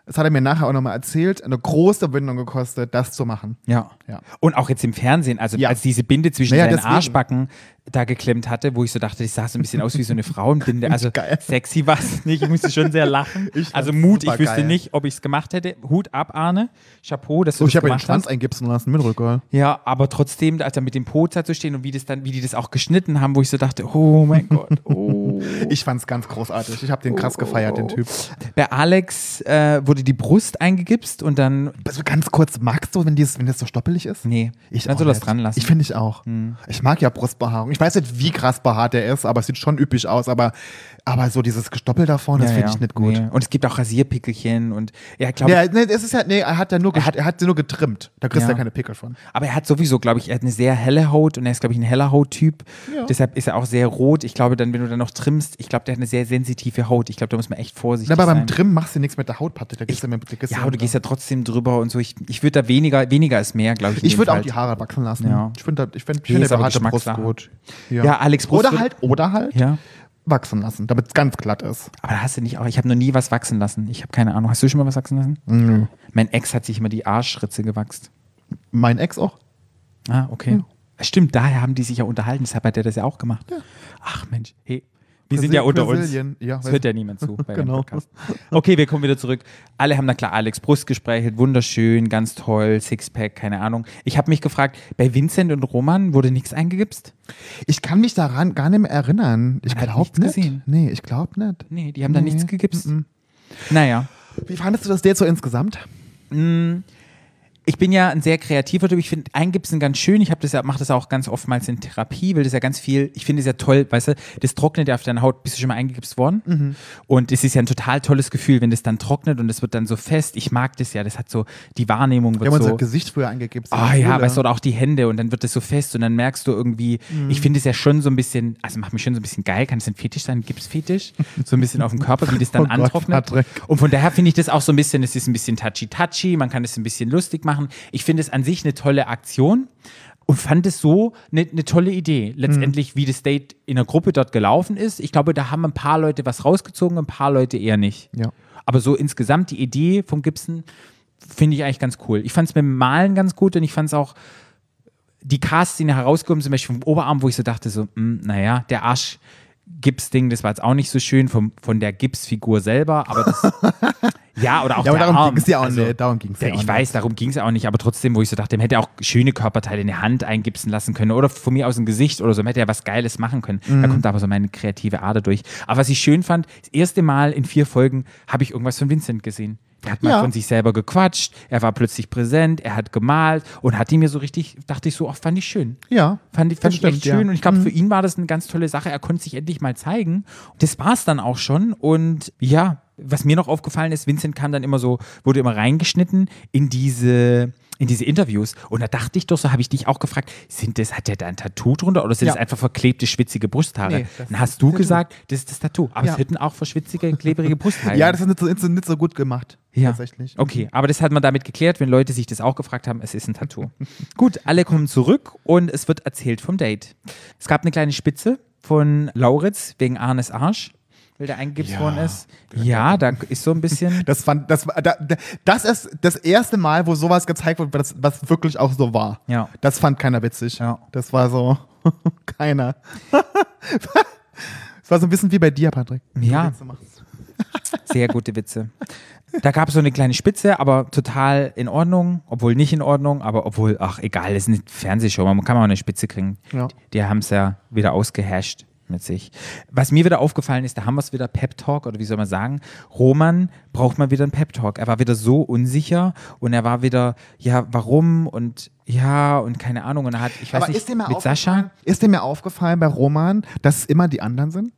das hat er mir nachher auch nochmal erzählt, eine große Bindung gekostet, das zu machen. Ja. Ja. Und auch jetzt im Fernsehen, also Ja. als diese Binde zwischen Naja, seinen deswegen. Arschbacken da geklemmt hatte, wo ich so dachte, das sah so ein bisschen aus wie so eine Frauenbinde. Also Geil. sexy war es nicht. Ich musste schon sehr lachen. Ich also Mut, ich wüsste geil. nicht, ob ich es gemacht hätte. Hut ab, Arne. Chapeau, dass du ich das habe den Schwanz hast. eingipsen lassen mit Rückgall. Ja, aber trotzdem, als er mit dem Poza zu stehen und wie das dann, wie die das auch geschnitten haben, wo ich so dachte, oh mein Gott, oh. Ich fand's ganz großartig. Ich habe den krass gefeiert, den Typ. Bei Alex äh, wurde die Brust eingegipst und dann, Also ganz kurz, magst du, wenn, dies, wenn das so stoppelig ist? nee, Ich dann soll das dran lassen. Hm. Ich finde ich auch. Ich mag ja Brustbehaarung. Ich weiß nicht, wie krass behaart der ist, aber es sieht schon üppig aus. Aber, aber so dieses Gestoppel davon, das Ja, finde ja, ich nicht gut. nee. Und es gibt auch Rasierpickelchen und ja, glaube Ja, nee, es ist ja, nee, er hat ja nur, Er hat- er hat sie nur getrimmt. Da kriegst du Ja. keine Pickel von. Aber er hat sowieso, glaube ich, er hat eine sehr helle Haut und er ist, glaube ich, ein heller Hauttyp. Deshalb ist er auch sehr rot. Ich glaube, dann, wenn du dann noch trimmst, ich glaube, der hat eine sehr sensitive Haut. Ich glaube, da muss man echt vorsichtig aber beim sein. Trimmen machst du nichts mit der Haut, Patrick. Da gehst du mit, da gehst ja, du du gehst ja trotzdem drüber und so. Ich, ich würde da weniger, weniger ist mehr, glaube ich. Ich würde auch die Haare wachsen lassen. Ja. Ich finde ich find, ich Nee, find Brust gut. Ja, Alex Brust Oder halt, oder halt Ja. wachsen lassen, damit es ganz glatt ist. Aber da hast du nicht auch, ich habe noch nie was wachsen lassen. Ich habe keine Ahnung. Hast du schon mal was wachsen lassen? Mhm. Mein Ex hat sich immer die Arschritze gewachst. Mein Ex auch. Ah, okay. Stimmt, daher haben die sich ja unterhalten, deshalb hat er das ja auch gemacht. Ach Mensch, hey. Wir sind ja unter uns. Brasilien, ja, das hört ja niemand zu bei dem Genau. Podcast. Okay, wir kommen wieder zurück. Alle haben, na klar, Alex Brust gespeichert, wunderschön, ganz toll, Sixpack, keine Ahnung. Ich habe mich gefragt, bei Vincent und Roman wurde nichts eingegipst? Ich kann mich daran gar nicht mehr erinnern. Ich glaube nicht. gesehen. Nee, ich glaube nicht. Nee, die haben da Nee, nichts gegipst. mhm. Naja. Wie fandest du das Date so insgesamt? Ich bin ja ein sehr kreativer Typ. Ich finde Eingipsen ganz schön. Ich habe das ja, mache das auch ganz oftmals in Therapie, weil das ja ganz viel, ich finde es ja toll, weißt du, das trocknet ja auf deiner Haut. Bist du schon mal eingegipst worden? Mhm. Und es ist ja ein total tolles Gefühl, wenn das dann trocknet und es wird dann so fest. Ich mag das ja. Das hat so, die Wahrnehmung Wir wird haben so. unser Gesicht früher eingegeben. Ah ja, weißt du, oder auch die Hände und dann wird das so fest und dann merkst du irgendwie, Mhm. ich finde es ja schon so ein bisschen, also macht mich schon so ein bisschen geil, kann es ein Fetisch sein, Gipsfetisch, so ein bisschen auf dem Körper, wie das dann Oh Gott, antrocknet. Patrick. Und von daher finde ich das auch so ein bisschen, es ist ein bisschen touchy-touchy, man kann es ein bisschen lustig machen. Ich finde es an sich eine tolle Aktion und fand es so eine, eine tolle Idee. Letztendlich, wie das Date in der Gruppe dort gelaufen ist. Ich glaube, da haben ein paar Leute was rausgezogen, ein paar Leute eher nicht. Ja. Aber so insgesamt die Idee vom Gibson finde ich eigentlich ganz cool. Ich fand es mit dem Malen ganz gut und ich fand es auch die Casts, die nachher rausgekommen sind, zum Beispiel vom Oberarm, wo ich so dachte, so, mh, naja, der Arsch. Gips-Ding, das war jetzt auch nicht so schön vom, von der Gipsfigur selber, aber das, ja, oder auch Ja, aber darum Arm. ging's ja auch Also, nicht, darum ging's ja ja, Ich nicht. weiß, darum ging es ja auch nicht, aber trotzdem, wo ich so dachte, man hätte auch schöne Körperteile in die Hand eingipsen lassen können oder von mir aus ein Gesicht oder so, man hätte ja was Geiles machen können. Mhm. Da kommt aber so meine kreative Ader durch. Aber was ich schön fand, das erste Mal in vier Folgen habe ich irgendwas von Vincent gesehen. Er hat mal Ja. von sich selber gequatscht, er war plötzlich präsent, er hat gemalt und hat die mir so richtig, dachte ich so, ach, fand ich schön. Ja. Fand ich, fand ich echt stimmt, ja. schön und ich glaube, für ihn war das eine ganz tolle Sache. Er konnte sich endlich mal zeigen. Das war es dann auch schon. Und ja, was mir noch aufgefallen ist, Vincent kam dann immer so, wurde immer reingeschnitten in diese, in diese Interviews. Und da dachte ich doch, so habe ich dich auch gefragt, sind das, hat der da ein Tattoo drunter oder sind Ja. das einfach verklebte, schwitzige Brusthaare? Nee, dann hast du Tattoo. gesagt, das ist das Tattoo. Aber Ja. es hätten auch verschwitzige, klebrige Brusthaare. Ja, das ist nicht so, ist nicht so gut gemacht. Ja. Tatsächlich. Okay, aber das hat man damit geklärt, wenn Leute sich das auch gefragt haben, es ist ein Tattoo. Gut, alle kommen zurück und es wird erzählt vom Date. Es gab eine kleine Spitze von Lauritz wegen Arnes Arsch, weil der eingegipst Ja. worden ist. Ja, da ist so ein bisschen. Das, fand, das, da, da- das ist das erste Mal, wo sowas gezeigt wird, was, was wirklich auch so war. Ja. Das fand keiner witzig. Ja. Das war so, keiner. Es war so ein bisschen wie bei dir, Patrick. Ja. Sehr gute Witze. Da gab es so eine kleine Spitze, aber total in Ordnung, obwohl nicht in Ordnung, aber obwohl, ach egal, das ist eine Fernsehshow, man kann auch eine Spitze kriegen. Ja. Die haben es ja wieder ausgehasht mit sich. Was mir wieder aufgefallen ist, da haben wir es wieder Pep Talk oder wie soll man sagen, Roman braucht mal wieder einen Pep Talk. Er war wieder so unsicher und er war wieder, ja, warum und ja und keine Ahnung und er hat, ich weiß Aber nicht, mit Sascha, ist dir mir aufgefallen bei Roman, dass es immer die anderen sind?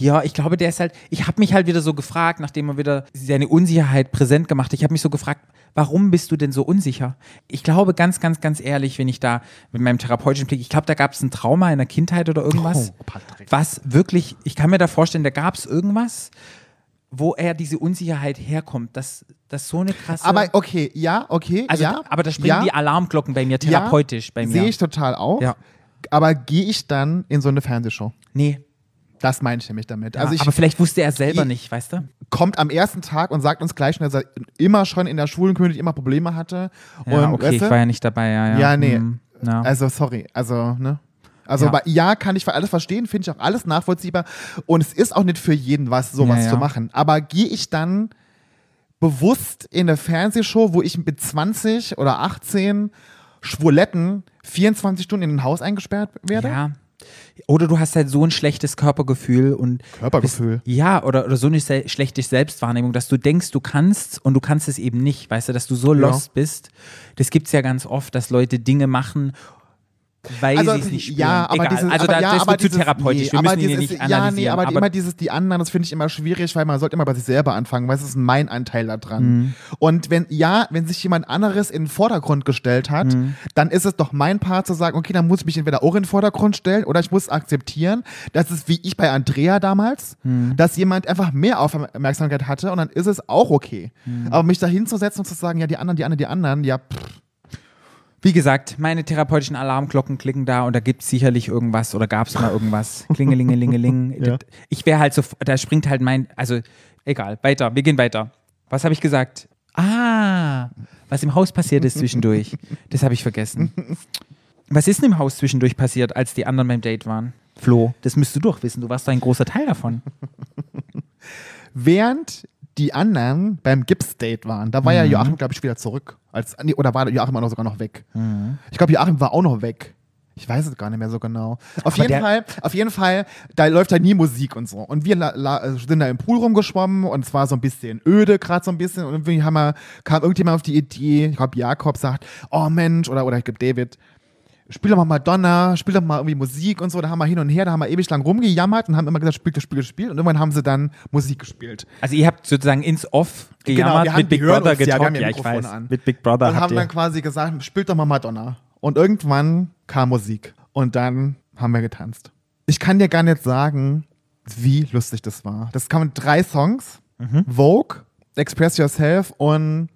Ja, ich glaube, der ist halt, ich habe mich halt wieder so gefragt, nachdem er wieder seine Unsicherheit präsent gemacht hat, ich habe mich so gefragt, warum bist du denn so unsicher? Ich glaube ganz, ganz, ganz ehrlich, wenn ich da mit meinem therapeutischen Blick, ich glaube, da gab es ein Trauma in der Kindheit oder irgendwas, Oh, was wirklich, ich kann mir da vorstellen, da gab es irgendwas, wo er diese Unsicherheit herkommt, dass das so eine krasse... Aber okay, ja, okay, also, ja. aber da springen ja, die Alarmglocken bei mir, therapeutisch bei mir. Sehe ich total auch. Ja. Aber gehe ich dann in so eine Fernsehshow? Nee. Das meine ich nämlich damit. Ja, also ich aber vielleicht wusste er es selber nicht, weißt du? kommt am ersten Tag und sagt uns gleich schon, dass er immer schon in der Schulenkönig immer Probleme hatte. Ja, und, okay, weißt ich du? war ja nicht dabei, ja. Ja, Ja, nee. Hm, ja. Also, sorry. Also, ne? Also, Ja. ja, ja kann ich für alles verstehen, finde ich auch alles nachvollziehbar. Und es ist auch nicht für jeden was, sowas ja. zu machen. Aber gehe ich dann bewusst in eine Fernsehshow, wo ich mit 20 oder 18 Schwuletten 24 Stunden in ein Haus eingesperrt werde? ja. Oder du hast halt so ein schlechtes Körpergefühl und Körpergefühl. Ja, oder, oder so eine se schlechte Selbstwahrnehmung, dass du denkst, du kannst und du kannst es eben nicht, weißt du, dass du so lost bist. Das gibt's ja ganz oft, dass Leute Dinge machen, weil Also, sie es nicht spüren. ja, aber Egal. dieses, also aber da, ja, das aber wird zu dieses, therapeutisch. nee, Wir aber müssen dieses, nicht Ja, nee, aber, aber immer dieses, die anderen, das finde ich immer schwierig, weil man sollte immer bei sich selber anfangen, weil es ist mein Anteil daran. Mhm. Und wenn, ja, wenn sich jemand anderes in den Vordergrund gestellt hat, Mhm. dann ist es doch mein Part zu sagen, okay, dann muss ich mich entweder auch in den Vordergrund stellen oder ich muss akzeptieren, dass es wie ich bei Andrea damals, Mhm. dass jemand einfach mehr Aufmerksamkeit hatte und dann ist es auch okay. Mhm. Aber mich da hinzusetzen und zu sagen, ja, die anderen, die anderen, die anderen, ja, pff, Wie gesagt, meine therapeutischen Alarmglocken klicken da und da gibt es sicherlich irgendwas oder gab es mal irgendwas. Klingelingelingeling. Ja. Ich wäre halt so, da springt halt mein, also egal, weiter, wir gehen weiter. Was habe ich gesagt? Ah, was im Haus passiert ist zwischendurch. Das habe ich vergessen. Was ist denn im Haus zwischendurch passiert, als die anderen beim Date waren? Flo, das müsstest du doch wissen, du warst doch ein großer Teil davon. Während die anderen beim Gips-Date waren, da war ja Mhm. Joachim, glaube ich, wieder zurück. Als, nee, oder war Joachim auch noch sogar noch weg? Mhm. Ich glaube, Joachim war auch noch weg. Ich weiß es gar nicht mehr so genau. Auf Aber jeden Fall, auf jeden Fall, da läuft ja nie Musik und so. Und wir sind da im Pool rumgeschwommen und es war so ein bisschen öde, gerade so ein bisschen. Und irgendwie haben wir, kam irgendjemand auf die Idee, ich glaube, Jakob sagt, oh Mensch, oder, oder ich glaube, David, spiel doch mal Madonna, spiel doch mal irgendwie Musik und so. Da haben wir hin und her, da haben wir ewig lang rumgejammert und haben immer gesagt, spielt, spielt, spielt. Und irgendwann haben sie dann Musik gespielt. Also ihr habt sozusagen ins Off gejammert, Genau, wir haben- mit Big Brother uns ja, ja Ja, ich weiß. an. Mit Big Brother und haben dann quasi gesagt, spielt doch mal Madonna. Und irgendwann kam Musik. Und dann haben wir getanzt. Ich kann dir gar nicht sagen, wie lustig das war. Das kamen drei Songs. Mhm. Vogue, Express Yourself und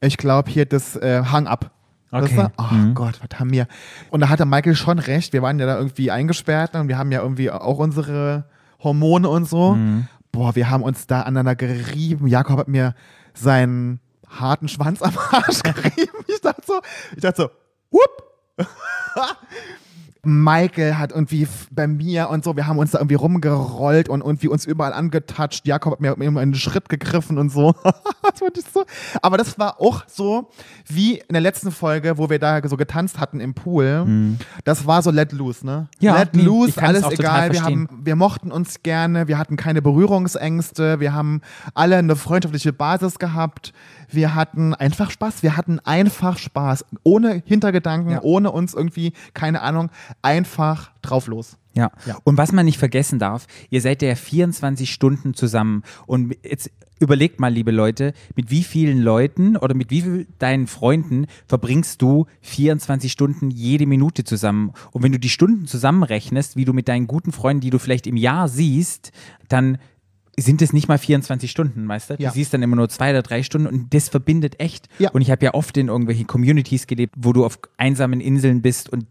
ich glaube hier das äh, Hang Up. Okay. war, oh Mhm. Gott, was haben wir? Und da hatte Michael schon recht. Wir waren ja da irgendwie eingesperrt und wir haben ja irgendwie auch unsere Hormone und so. Mhm. Boah, wir haben uns da aneinander gerieben. Jakob hat mir seinen harten Schwanz am Arsch gerieben. Ich dachte so, ich dachte so, whoop. Michael hat irgendwie bei mir und so, wir haben uns da irgendwie rumgerollt und irgendwie uns überall angetatscht. Jakob hat mir immer einen Schritt gegriffen und so. das fand ich so. Aber das war auch so wie in der letzten Folge, wo wir da so getanzt hatten im Pool. Das war so let loose, ne? Mhm. Ja, let loose, alles egal. Wir, haben, wir mochten uns gerne, wir hatten keine Berührungsängste, wir haben alle eine freundschaftliche Basis gehabt. Wir hatten einfach Spaß. Wir hatten einfach Spaß. Ohne Hintergedanken, Ja. ohne uns irgendwie, keine Ahnung, einfach drauf los. Ja. Ja. Und was man nicht vergessen darf, ihr seid ja 24 Stunden zusammen. Und jetzt überlegt mal, liebe Leute, mit wie vielen Leuten oder mit wie vielen deinen Freunden verbringst du 24 Stunden jede Minute zusammen? Und wenn du die Stunden zusammenrechnest, wie du mit deinen guten Freunden, die du vielleicht im Jahr siehst, dann sind es nicht mal 24 Stunden, weißt du? Ja. Du siehst dann immer nur zwei oder drei Stunden und das verbindet echt. Ja. Und ich habe ja oft in irgendwelchen Communities gelebt, wo du auf einsamen Inseln bist und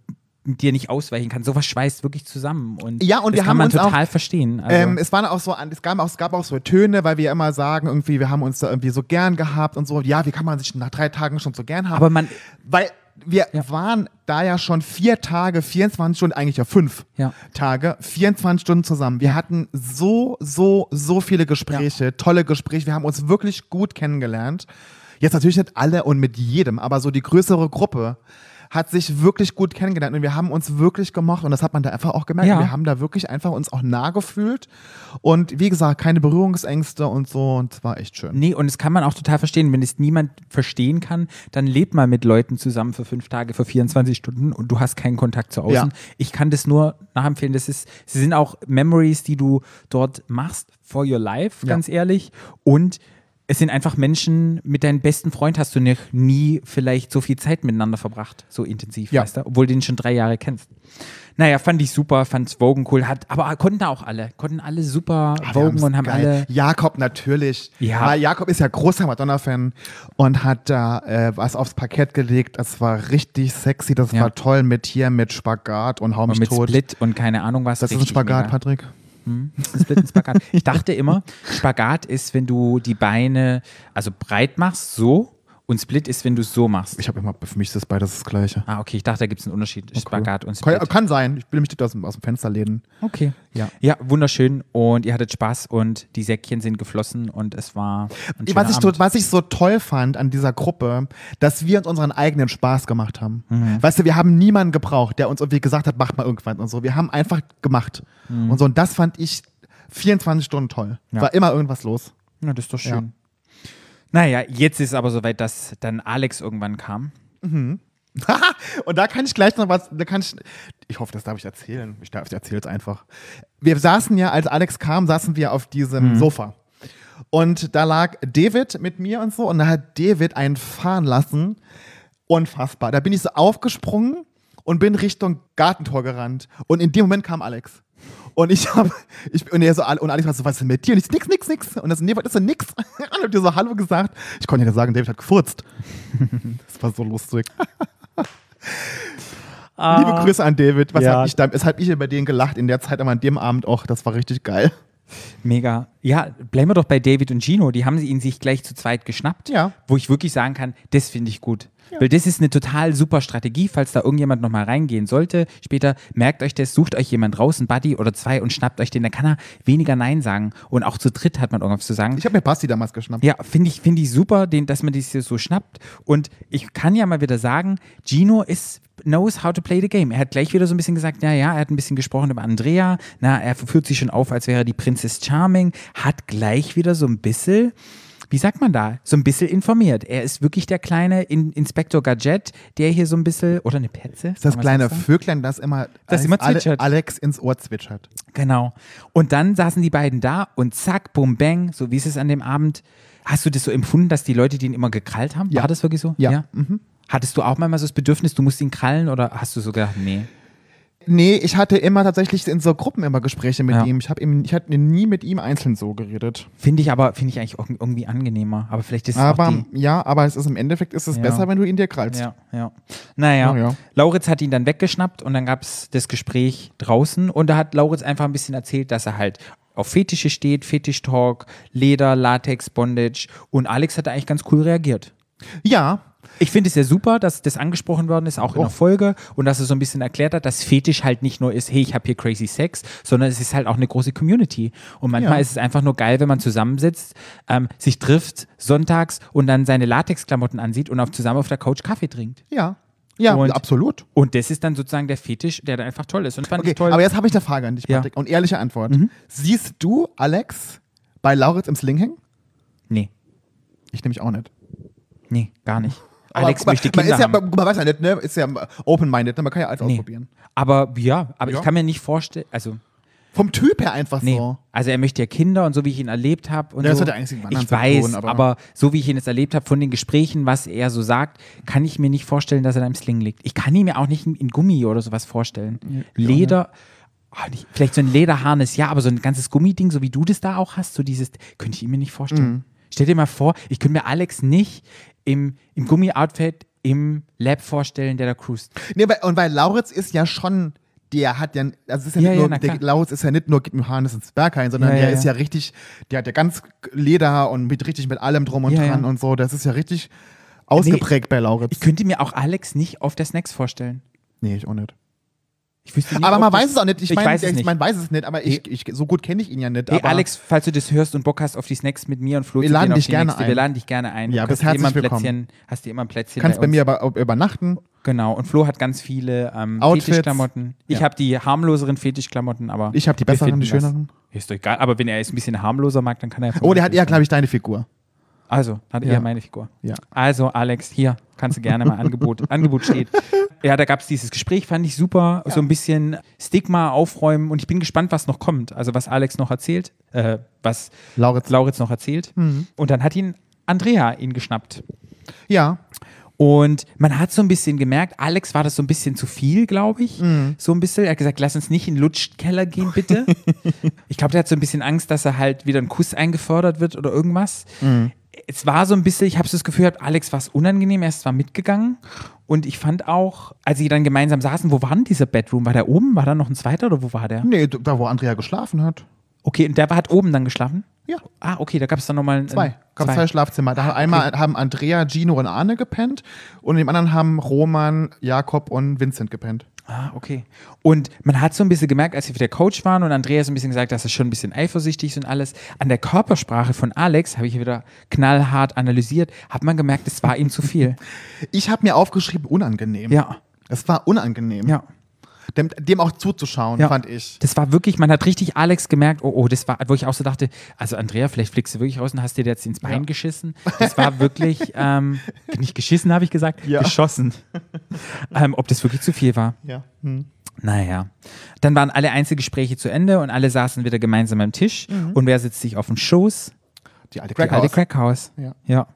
dir nicht ausweichen kannst. Sowas schweißt wirklich zusammen. Und Ja, und das wir kann haben man uns auch- total verstehen. Also, Ähm, es waren auch so, es gab auch, es gab auch so Töne, weil wir immer sagen, irgendwie, wir haben uns da irgendwie so gern gehabt und so. Ja, wie kann man sich nach drei Tagen schon so gern haben? aber man, Weil wir Ja. waren da ja schon vier Tage, 24 Stunden, eigentlich ja fünf Ja. Tage, 24 Stunden zusammen. Wir hatten so, so, so viele Gespräche, tolle Gespräche. Wir haben uns wirklich gut kennengelernt. Jetzt natürlich nicht alle und mit jedem, aber so die größere Gruppe hat sich wirklich gut kennengelernt und wir haben uns wirklich gemocht und das hat man da einfach auch gemerkt. Ja. Wir haben da wirklich einfach uns auch nah gefühlt und wie gesagt, keine Berührungsängste und so und es war echt schön. nee, und das kann man auch total verstehen. Wenn es niemand verstehen kann, dann lebt mal mit Leuten zusammen für fünf Tage, für 24 Stunden und du hast keinen Kontakt zu außen. Ja. Ich kann das nur nachempfehlen. Das ist, sie sind auch Memories, die du dort machst for your life, Ja. ganz ehrlich. Und es sind einfach Menschen, mit deinem besten Freund hast du noch nie vielleicht so viel Zeit miteinander verbracht, so intensiv, Ja. weißt du, obwohl du den schon drei Jahre kennst. Naja, fand ich super, fand Wogen cool, hat, aber konnten auch alle, konnten alle super Ah, Wogen und haben geil. alle. Jakob natürlich. Ja. Weil Jakob ist ja großer Madonna-Fan und hat da äh, was aufs Parkett gelegt. Das war richtig sexy, das Ja. war toll mit hier, mit Spagat und Hau mich mit tot. Split und keine Ahnung was. Das ist ein Spagat, mega. Patrick. Hm, ein Split und Spagat. Ich dachte immer, Spagat ist, wenn du die Beine also breit machst, so. Und Split ist, wenn du es so machst. Ich habe immer, für mich ist das beides das Gleiche. Ah, okay, ich dachte, da gibt es einen Unterschied. Spagat und Kann, Split. kann sein. Ich will mich nicht aus dem, aus dem Fenster lehnen. Okay. Ja. Ja, wunderschön. Und ihr hattet Spaß und die Säckchen sind geflossen und es war Was ich, so, Abend. was ich so toll fand an dieser Gruppe, dass wir uns unseren eigenen Spaß gemacht haben. Mhm. Weißt du, wir haben niemanden gebraucht, der uns irgendwie gesagt hat, macht mal irgendwas und so. Wir haben einfach gemacht. Und so, und das fand ich 24 Stunden toll. Mhm. Ja. War immer irgendwas los. Ja, das ist doch schön. Naja, jetzt ist aber soweit, dass dann Alex irgendwann kam. und da kann ich gleich noch was, da kann ich, ich hoffe, das darf ich erzählen. Ich darf, ich erzähle es einfach. Wir saßen ja, als Alex kam, saßen wir auf diesem Mhm. Sofa. Und da lag David mit mir und so und da hat David einen fahren lassen. Unfassbar. Da bin ich so aufgesprungen und bin Richtung Gartentor gerannt. Und in dem Moment kam Alex. Und ich habe, ich, und er so, und Alex war so, was ist denn mit dir? Und ich so, nix, nix, nix. Und das, nee, was ist denn nix? Und hab dir so Hallo gesagt. Ich konnte ja sagen, David hat gefurzt. Das war so lustig. Liebe Grüße an David. Was Ah. Ja. hab ich da, weshalb ich über den gelacht in der Zeit, aber an dem Abend auch. Das war richtig geil. Mega. Ja, bleiben wir doch bei David und Gino. Die haben sie ihn sich gleich zu zweit geschnappt. Ja. Wo ich wirklich sagen kann, das finde ich gut. Weil das ist eine total super Strategie, falls da irgendjemand nochmal reingehen sollte. Später merkt euch das, sucht euch jemand raus, ein Buddy oder zwei und schnappt euch den. Da kann er weniger Nein sagen. Und auch zu dritt hat man irgendwas zu sagen. Ich habe mir Basti damals geschnappt. Ja, finde ich, finde ich super, den, dass man das hier so schnappt. Und ich kann ja mal wieder sagen, Gino ist knows how to play the game. Er hat gleich wieder so ein bisschen gesagt, ja, ja, er hat ein bisschen gesprochen über Andrea. Na, er führt sich schon auf, als wäre er die Prinzess Charming. Hat gleich wieder so ein bisschen, wie sagt man da, so ein bisschen informiert. Er ist wirklich der kleine In Inspektor Gadget, der hier so ein bisschen, oder eine Petze? Das ist das kleine sagen? Vöglein, das immer, Das immer zwitschert. Alex ins Ohr zwitschert. Genau. Und dann saßen die beiden da und zack, bum, bang, so wie ist es an dem Abend. Hast du das so empfunden, dass die Leute den immer gekrallt haben? Ja. War das wirklich so? Ja. Mhm. Hattest du auch manchmal so das Bedürfnis, du musst ihn krallen oder hast du so gedacht, nee? Nee, ich hatte immer tatsächlich in so Gruppen immer Gespräche mit Ja. ihm. Ich, hab ihm. ich hatte nie mit ihm einzeln so geredet. Finde ich aber, finde ich eigentlich auch irgendwie angenehmer. Aber vielleicht ist es Aber auch die, ja, aber es ist im Endeffekt ist es Ja. besser, wenn du ihn dir krallst. Ja, ja. Naja, Ja, ja. Lauritz hat ihn dann weggeschnappt und dann gab es das Gespräch draußen und da hat Lauritz einfach ein bisschen erzählt, dass er halt auf Fetische steht, Fetisch-Talk, Leder, Latex, Bondage und Alex hat da eigentlich ganz cool reagiert. ja Ich finde es ja super, dass das angesprochen worden ist, auch in Oh. der Folge und dass er so ein bisschen erklärt hat, dass Fetisch halt nicht nur ist, hey, ich habe hier crazy Sex, sondern es ist halt auch eine große Community. Und manchmal Ja. ist es einfach nur geil, wenn man zusammensitzt, ähm, sich trifft sonntags und dann seine Latexklamotten ansieht und auf, zusammen auf der Couch Kaffee trinkt. Ja. Ja, Und- absolut. Und das ist dann sozusagen der Fetisch, der dann einfach toll ist. Und fand Okay, ich toll. aber jetzt habe ich eine Frage an dich, Ja. Patrick. Und ehrliche Antwort. Mhm. Siehst du Alex bei Lauritz im Sling hängen? nee, Ich nämlich auch nicht. nee, gar nicht. Aber Alex mal, möchte man Kinder ist ja, haben. man weiß ja nicht, ne? Ist ja open-minded, ne? Man kann ja alles Nee. ausprobieren. Aber ja, aber Ja. ich kann mir nicht vorstellen, also Vom Typ her einfach Nee. so. Also er möchte ja Kinder und so wie ich ihn erlebt habe und Ja, das so. hat er eigentlich ich weiß, tun, aber- aber, so wie ich ihn jetzt erlebt habe von den Gesprächen, was er so sagt, kann ich mir nicht vorstellen, dass er da im Sling liegt. Ich kann ihn mir auch nicht in, in Gummi oder sowas vorstellen. Leder, ah, nicht, vielleicht so ein Lederharnis, ja, aber so ein ganzes Gummiding, so wie du das da auch hast, so dieses, könnte ich ihm mir nicht vorstellen. Mhm. Stell dir mal vor, ich könnte mir Alex nicht im, im Gummi-Outfit im Lab vorstellen, der da cruist. Nee, weil, und weil Lauritz ist ja schon, der hat ja, also ist ja, Ja, nicht nur, der. Lauritz ist ja nicht nur mit Harnis ins Berghain, sondern Ja, der ist ja richtig, der hat ja ganz Leder und mit richtig mit allem drum und dran und so. Das ist ja richtig ausgeprägt bei Lauritz. Ich könnte mir auch Alex nicht auf der Snacks vorstellen. nee, ich auch nicht. Nicht, Aber man das- weiß es auch nicht. Ich, Ich meine, weiß es ich nicht. mein, weiß es nicht, aber ich, ich, so gut kenne ich ihn ja nicht. Hey Alex, falls du das hörst und Bock hast auf die Snacks mit mir und Flo Wir laden dich gerne nächste, ein. wir laden dich gerne ein. Ja, Du bist dir immer herzlich Plätzchen, hast dir immer ein Plätzchen kannst bei uns. mir aber übernachten. Genau, und Flo hat ganz viele ähm. Fetischklamotten. Ich Ja. habe die harmloseren Fetischklamotten, aber Ich habe die besseren, die schöneren. Ist doch egal, aber wenn er es ein bisschen harmloser mag, dann kann er Oh, der hat eher, glaube ich, deine Figur. Also, hat Ja. eher meine Figur. Ja. Also, Alex, hier kannst du gerne mal Angebot. Angebot steht. Ja, da gab es dieses Gespräch, fand ich super. So ein bisschen Stigma aufräumen und ich bin gespannt, was noch kommt. Also, was Alex noch erzählt, äh, was Lauritz. Lauritz noch erzählt. Mhm. Und dann hat ihn Andrea ihn geschnappt. Ja. Und man hat so ein bisschen gemerkt, Alex war das so ein bisschen zu viel, glaube ich. Mhm. So ein bisschen. Er hat gesagt, lass uns nicht in den Lutschkeller gehen, bitte. ich glaube, der hat so ein bisschen Angst, dass er halt wieder ein Kuss eingefordert wird oder irgendwas. Mhm. Es war so ein bisschen, ich habe so das Gefühl gehabt, Alex war es unangenehm, er ist zwar mitgegangen. Und ich fand auch, als sie dann gemeinsam saßen, wo war denn dieser Bedroom? War der oben? War da noch ein zweiter oder wo war der? Nee, da wo Andrea geschlafen hat. Okay, und der hat oben dann geschlafen? Ja. Ah, okay, da gab es dann nochmal Zwei. Gab zwei. zwei Schlafzimmer. Da einmal haben Andrea, Gino und Arne gepennt und im anderen haben Roman, Jakob und Vincent gepennt. Ah, okay. Und man hat so ein bisschen gemerkt, als wir der Coach waren und Andreas so ein bisschen gesagt, dass er schon ein bisschen eifersüchtig ist und alles. An der Körpersprache von Alex, habe ich wieder knallhart analysiert, hat man gemerkt, es war ihm zu viel. Ich habe mir aufgeschrieben, unangenehm. Ja. Es war unangenehm. Ja. Dem, dem auch zuzuschauen, Ja. fand ich. Das war wirklich, man hat richtig Alex gemerkt, oh, oh, das war, wo ich auch so dachte, also Andrea, vielleicht fliegst du wirklich raus und hast dir jetzt ins Bein geschissen. Das war wirklich, ähm, nicht geschissen, habe ich gesagt, Ja. geschossen. ähm, ob das wirklich zu viel war. Ja. Hm. Naja. Dann waren alle Einzelgespräche zu Ende und alle saßen wieder gemeinsam am Tisch. Und wer sitzt sich auf dem Schoß? Die alte Die alte Crackhaus. Crackhaus. Ja. ja.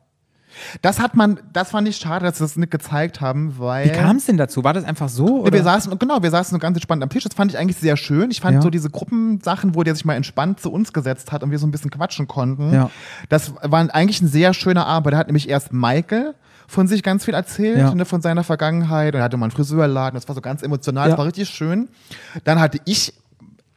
Das hat man, das fand ich schade, dass sie das nicht gezeigt haben, weil. Wie kam es denn dazu? War das einfach so? Oder? wir saßen, genau, wir saßen so ganz entspannt am Tisch. Das fand ich eigentlich sehr schön. Ich fand Ja. so diese Gruppensachen, wo der sich mal entspannt zu uns gesetzt hat und wir so ein bisschen quatschen konnten. Ja. Das war eigentlich ein sehr schöner Abend. Da hat nämlich erst Michael von sich ganz viel erzählt, Ja. ne, von seiner Vergangenheit. Und er hatte mal einen Friseurladen. Das war so ganz emotional. Das war richtig schön. Dann hatte ich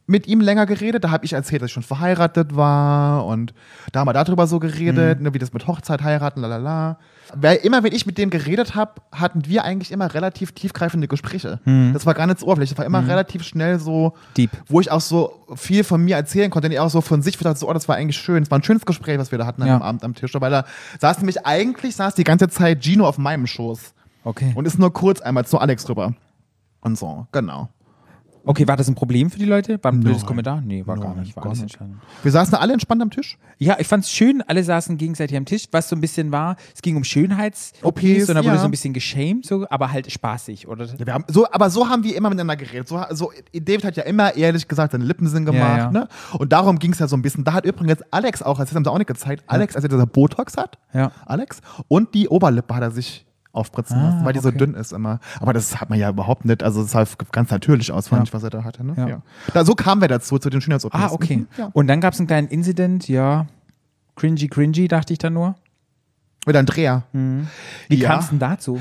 mit ihm länger geredet. Da habe ich erzählt, dass ich schon verheiratet war und da haben wir darüber so geredet, Mhm. ne, wie das mit Hochzeit, heiraten, lalala. Weil immer, wenn ich mit dem geredet habe, hatten wir eigentlich immer relativ tiefgreifende Gespräche. Das war gar nicht so oberflächlich. Das war immer relativ schnell so, Mhm. Deep. wo ich auch so viel von mir erzählen konnte. Und ich auch so von sich dachte, so, oh, das war eigentlich schön. Es war ein schönes Gespräch, was wir da hatten Ja. am Abend am Tisch. Weil da saß nämlich eigentlich, saß die ganze Zeit Gino auf meinem Schoß. Okay. Und ist nur kurz einmal zu Alex rüber. Und so, genau. Okay, war das ein Problem für die Leute? War ein blödes Nein. Kommentar? Nee, war gar Nein, nicht. War gar alles nicht. entscheidend. Wir saßen alle entspannt am Tisch. Ja, ich fand es schön, alle saßen gegenseitig am Tisch, was so ein bisschen war, es ging um Schönheits-OPs OPs, und da wurde ja. so ein bisschen geschämt, so, aber halt spaßig, oder? Ja, wir haben, so, aber so haben wir immer miteinander geredet. So, so, David hat ja immer ehrlich gesagt seine Lippen sind gemacht. ja. Ne? Und darum ging es ja so ein bisschen. Da hat übrigens Alex auch, das haben sie auch nicht gezeigt, Alex, als er dieser Botox hat, Ja. Alex, und die Oberlippe hat er sich aufspritzen Ah, lassen, weil die so okay. dünn ist immer. Aber das hat man ja überhaupt nicht. Also es sah ganz natürlich aus, fand Ja. ich, was er da hatte. Ne? Ja. Ja. Da, so kamen wir dazu, zu den Schönheits-OPs. Ah, okay. Mhm, Ja. Und dann gab es einen kleinen Incident, ja, cringy, cringy, dachte ich dann nur. Mit Andrea. Wie Ja. kam es denn dazu?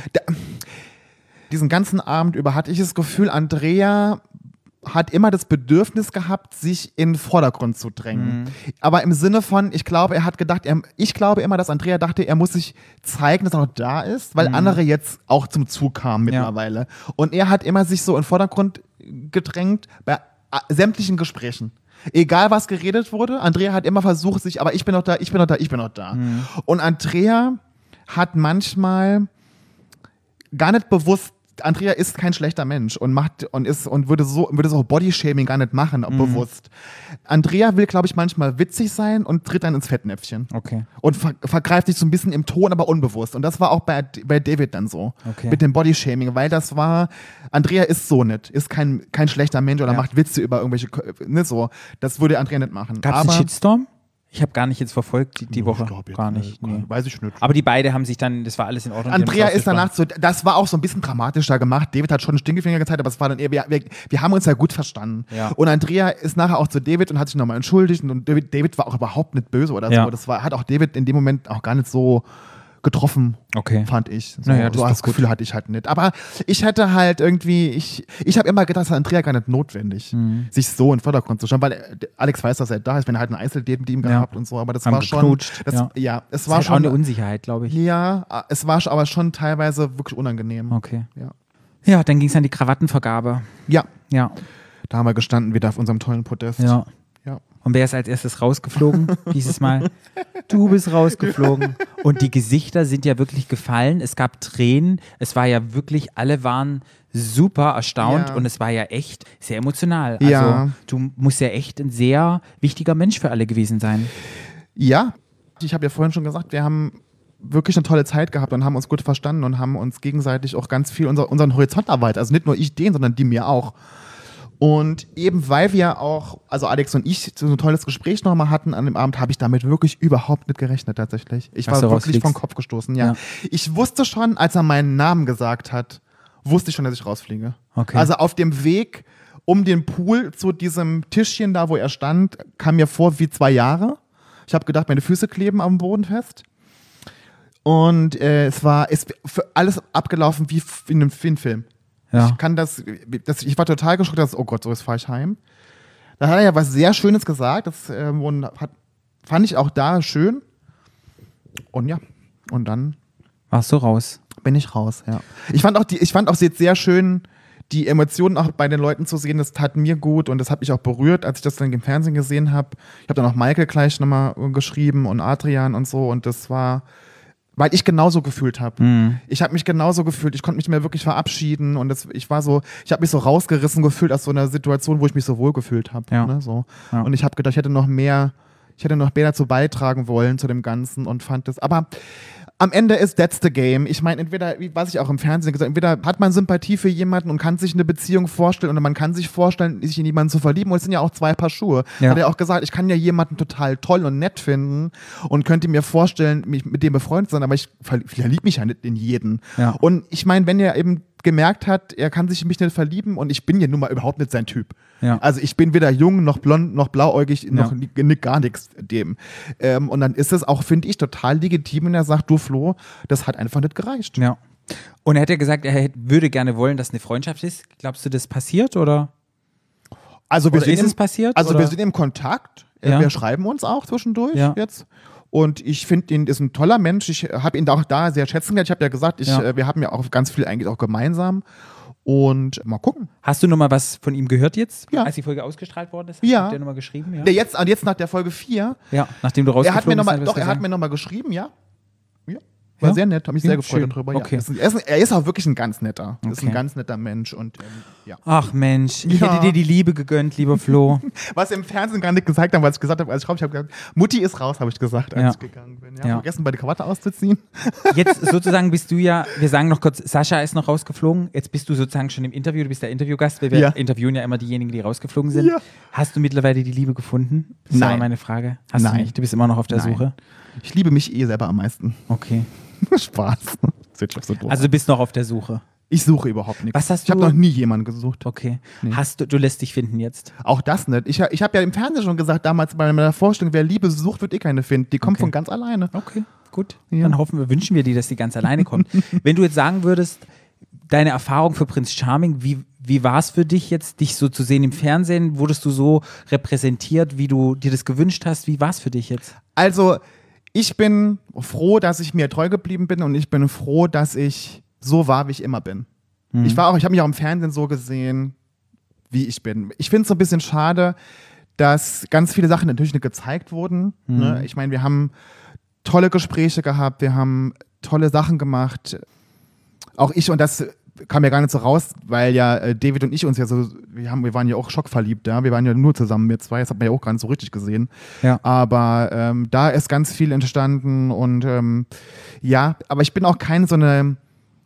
diesen ganzen Abend über hatte ich das Gefühl, Andrea hat immer das Bedürfnis gehabt, sich in den Vordergrund zu drängen. Aber im Sinne von, ich glaube, er hat gedacht, er, ich glaube immer, dass Andrea dachte, er muss sich zeigen, dass er noch da ist, weil andere jetzt auch zum Zug kamen mittlerweile. Und er hat immer sich so in den Vordergrund gedrängt bei sämtlichen Gesprächen. Egal was geredet wurde, Andrea hat immer versucht, sich, aber ich bin noch da, ich bin noch da, ich bin noch da. Und Andrea hat manchmal gar nicht bewusst, Andrea ist kein schlechter Mensch und macht und ist und würde so würde so Bodyshaming gar nicht machen, bewusst. Andrea will, glaube ich, manchmal witzig sein und tritt dann ins Fettnäpfchen. Okay. Und ver vergreift sich so ein bisschen im Ton, aber unbewusst. Und das war auch bei, bei David dann so. Okay. Mit dem Bodyshaming, weil das war, Andrea ist so nicht, ist kein, kein schlechter Mensch oder Ja. macht Witze über irgendwelche, ne, so. Das würde Andrea nicht machen. Gab es einen Shitstorm? Ich habe gar nicht jetzt verfolgt die, die Woche. Ich glaub jetzt gar nicht. Nee. Weiß ich nicht. Aber die beiden haben sich dann, das war alles in Ordnung. Andrea ist danach so, das war auch so ein bisschen dramatischer gemacht. David hat schon einen Stinkefinger gezeigt, aber es war dann eher, wir, wir, wir haben uns ja gut verstanden. Ja. Und Andrea ist nachher auch zu David und hat sich nochmal entschuldigt und David, David war auch überhaupt nicht böse oder Ja. so. Das war, hat auch David in dem Moment auch gar nicht so getroffen, Okay. fand ich. So, Naja, das so das gut. Gefühl hatte ich halt nicht. Aber ich hätte halt irgendwie, ich, ich habe immer gedacht, das ist Andrea gar nicht notwendig, Mhm. sich so in den Vordergrund zu stellen, weil äh, Alex weiß, dass er da ist, wenn er halt ein Einzeldate mit ihm Ja. gehabt und so, aber das Haben war schon, das, ja. ja. es Das war war schon schon, eine Unsicherheit, glaube ich. ja, es war aber schon teilweise wirklich unangenehm. Okay. Ja. Ja, dann ging es an die Krawattenvergabe. ja, Ja. da haben wir gestanden wieder auf unserem tollen Podest. Ja. Und wer ist als erstes rausgeflogen dieses Mal? Du bist rausgeflogen. Und die Gesichter sind ja wirklich gefallen. Es gab Tränen. Es war ja wirklich, alle waren super erstaunt Ja. und es war ja echt sehr emotional. Also Ja. du musst ja echt ein sehr wichtiger Mensch für alle gewesen sein. Ja, ich habe ja vorhin schon gesagt, wir haben wirklich eine tolle Zeit gehabt und haben uns gut verstanden und haben uns gegenseitig auch ganz viel unser, unseren Horizont erweitert. Also nicht nur ich den, sondern die mir auch. Und eben weil wir auch, also Alex und ich, so ein tolles Gespräch nochmal hatten an dem Abend, habe ich damit wirklich überhaupt nicht gerechnet tatsächlich. Ich war wirklich vom Kopf gestoßen, ja. Ja. Ich wusste schon, als er meinen Namen gesagt hat, wusste ich schon, dass ich rausfliege. Okay. Also auf dem Weg um den Pool zu diesem Tischchen da, wo er stand, kam mir vor wie zwei Jahre. Ich habe gedacht, meine Füße kleben am Boden fest. Und äh, es war ist für alles abgelaufen wie in einem, wie Film. Ja. Ich kann das, das, ich war total geschockt, dass, oh Gott, so jetzt fahre ich heim. Da hat er ja was sehr Schönes gesagt. Das und hat, fand ich auch da schön. Und ja, und dann Warst du raus? bin ich raus, ja. Ich fand auch, die, ich fand auch jetzt sehr schön, die Emotionen auch bei den Leuten zu sehen. Das tat mir gut und das hat mich auch berührt, als ich das dann im Fernsehen gesehen habe. Ich habe dann auch Michael gleich nochmal geschrieben und Adrian und so und das war, weil ich genauso gefühlt habe. Mhm. Ich habe mich genauso gefühlt. Ich konnte mich nicht mehr wirklich verabschieden und das, ich war so, ich habe mich so rausgerissen gefühlt aus so einer Situation, wo ich mich so wohl gefühlt habe. Ja. Ne, so. Ja. Und ich habe gedacht, ich hätte noch mehr, ich hätte noch mehr dazu beitragen wollen zu dem Ganzen und fand das. Aber am Ende ist that's the game. Ich meine, entweder, wie- was ich auch im Fernsehen gesagt habe, entweder hat man Sympathie für jemanden und kann sich eine Beziehung vorstellen oder man kann sich vorstellen, sich in jemanden zu verlieben. Und es sind ja auch zwei Paar Schuhe. Ja. Hat er auch gesagt, ich kann ja jemanden total toll und nett finden und könnte mir vorstellen, mich mit dem befreundet zu sein, aber ich verlie- verlieb mich ja nicht in jeden. Ja. Und ich meine, wenn er eben gemerkt hat, er kann sich in mich nicht verlieben und ich bin ja nun mal überhaupt nicht sein Typ. Ja. Also ich bin weder jung noch blond noch blauäugig, noch Ja. gar nichts dem. Ähm, und dann ist es auch, finde ich, total legitim, wenn er sagt, du Flo, das hat einfach nicht gereicht. Ja. Und er hat ja gesagt, er hätte- würde gerne wollen, dass eine Freundschaft ist. Glaubst du, das passiert oder? Also wir Oder sind ist im, es passiert, Also oder? wir sind im Kontakt. Ja. Wir schreiben uns auch zwischendurch jetzt. Und ich finde ihn ist ein toller Mensch. Ich habe ihn auch da sehr schätzen gelernt. Ich habe ja gesagt, ich, Ja. äh, wir haben ja auch ganz viel eigentlich auch gemeinsam. Und mal gucken. Hast du noch mal was von ihm gehört jetzt, Ja. als die Folge ausgestrahlt worden ist? Ja. Hat der nochmal geschrieben? Ja. Der jetzt, und jetzt nach der Folge 4, ja. Nachdem du er rausgeflogen hat mir noch mal, bist, doch, er hat mir nochmal geschrieben, ja. War Ja? sehr nett, habe mich Ja, sehr gefreut schön. darüber. Okay. Er, ist er, ist er ist auch wirklich ein ganz netter. Ist Okay. ein ganz netter Mensch. Und ähm, ja. Ach Mensch, ich hätte dir die Liebe gegönnt, lieber Flo. Was im Fernsehen gar nicht gesagt haben, was ich gesagt habe, als ich glaube, ich habe gesagt, Mutti ist raus, habe ich gesagt, als ich gegangen bin. Ja, Ja. Vergessen, bei der Krawatte auszuziehen. Jetzt sozusagen bist du ja, wir sagen noch kurz, Sascha ist noch rausgeflogen. Jetzt bist du sozusagen schon im Interview, du bist der Interviewgast, weil wir interviewen ja immer diejenigen, die rausgeflogen sind. Hast du mittlerweile die Liebe gefunden? Das ist Nein. aber meine Frage. Hast du Nein. nicht? Du bist immer noch auf der Nein. Suche? Ich liebe mich eh selber am meisten. Okay. Spaß. Also du bist noch auf der Suche. ich suche überhaupt nichts. Was hast ich habe du- noch nie jemanden gesucht. Okay. Hast du, du lässt dich finden jetzt? Auch das nicht. Ich, ich habe ja im Fernsehen schon gesagt, damals bei meiner Vorstellung, wer Liebe sucht, wird eh keine finden. Die kommt Okay. von ganz alleine. Okay, gut. Ja. Dann hoffen wir, wünschen wir dir, dass die ganz alleine kommt. Wenn du jetzt sagen würdest, deine Erfahrung für Prinz Charming, wie, wie war es für dich jetzt, dich so zu sehen im Fernsehen? Wurdest du so repräsentiert, wie du dir das gewünscht hast? Wie war es für dich jetzt? Also, ich bin froh, dass ich mir treu geblieben bin und ich bin froh, dass ich so war, wie ich immer bin. Ich war auch, ich habe mich auch im Fernsehen so gesehen, wie ich bin. Ich finde es so ein bisschen schade, dass ganz viele Sachen natürlich nicht gezeigt wurden. Ne? Ich meine, wir haben tolle Gespräche gehabt, wir haben tolle Sachen gemacht. Auch ich, und das kam ja gar nicht so raus, weil ja äh, David und ich uns ja so, wir, haben, wir waren ja auch schockverliebt, ja. Wir waren ja nur zusammen, wir zwei, das hat man ja auch gar nicht so richtig gesehen. Ja. Aber ähm, da ist ganz viel entstanden und ähm, ja, aber ich bin auch kein so eine,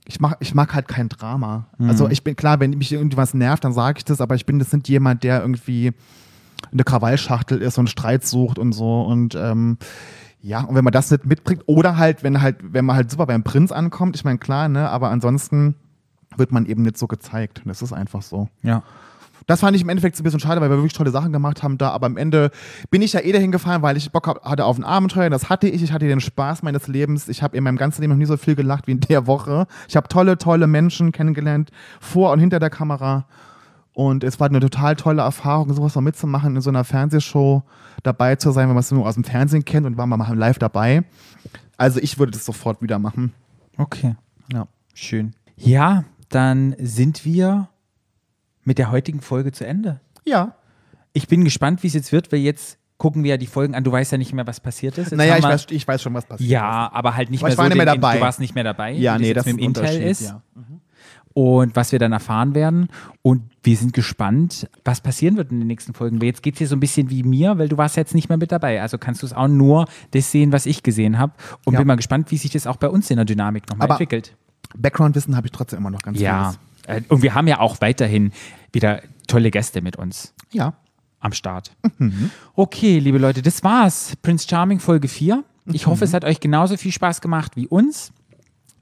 ich mag, ich mag halt kein Drama. Also ich bin klar, wenn mich irgendwas nervt, dann sage ich das, aber ich bin das nicht jemand, der irgendwie eine Krawallschachtel ist und Streit sucht und so und ähm, ja, und wenn man das nicht mitbringt, oder halt, wenn halt, wenn man halt super beim Prinz ankommt, ich meine, klar, ne, aber ansonsten wird man eben nicht so gezeigt. Das ist einfach so. Ja. Das fand ich im Endeffekt so ein bisschen schade, weil wir wirklich tolle Sachen gemacht haben da. Aber am Ende bin ich ja eh dahin gefahren, weil ich Bock hatte auf ein Abenteuer. Das hatte ich. Ich hatte den Spaß meines Lebens. Ich habe in meinem ganzen Leben noch nie so viel gelacht wie in der Woche. Ich habe tolle, tolle Menschen kennengelernt, vor und hinter der Kamera. Und es war eine total tolle Erfahrung, sowas mal mitzumachen, in so einer Fernsehshow dabei zu sein, wenn man es nur aus dem Fernsehen kennt und war mal live dabei. Also ich würde das sofort wieder machen. Okay. Ja. Schön. Ja, dann sind wir mit der heutigen Folge zu Ende. Ja. Ich bin gespannt, wie es jetzt wird, weil jetzt gucken wir ja die Folgen an. Du weißt ja nicht mehr, was passiert ist. Jetzt Naja, ich weiß, ich weiß schon, was passiert. Ja, aber halt nicht Aber mehr so. nicht mehr den- dabei. Du warst nicht mehr dabei. Ja, nee, das mit ist dem Intel ist. Ja. Und was wir dann erfahren werden. Und wir sind gespannt, was passieren wird in den nächsten Folgen. Weil jetzt geht es dir so ein bisschen wie mir, weil du warst jetzt nicht mehr mit dabei. Also kannst du es auch nur das sehen, was ich gesehen habe. Und Ja. bin mal gespannt, wie sich das auch bei uns in der Dynamik nochmal entwickelt. Background-Wissen habe ich trotzdem immer noch ganz Ja. vieles. Äh, Und wir haben ja auch weiterhin wieder tolle Gäste mit uns Ja. am Start. Okay, liebe Leute, das war's. Prince Charming Folge 4. Ich hoffe, es hat euch genauso viel Spaß gemacht wie uns.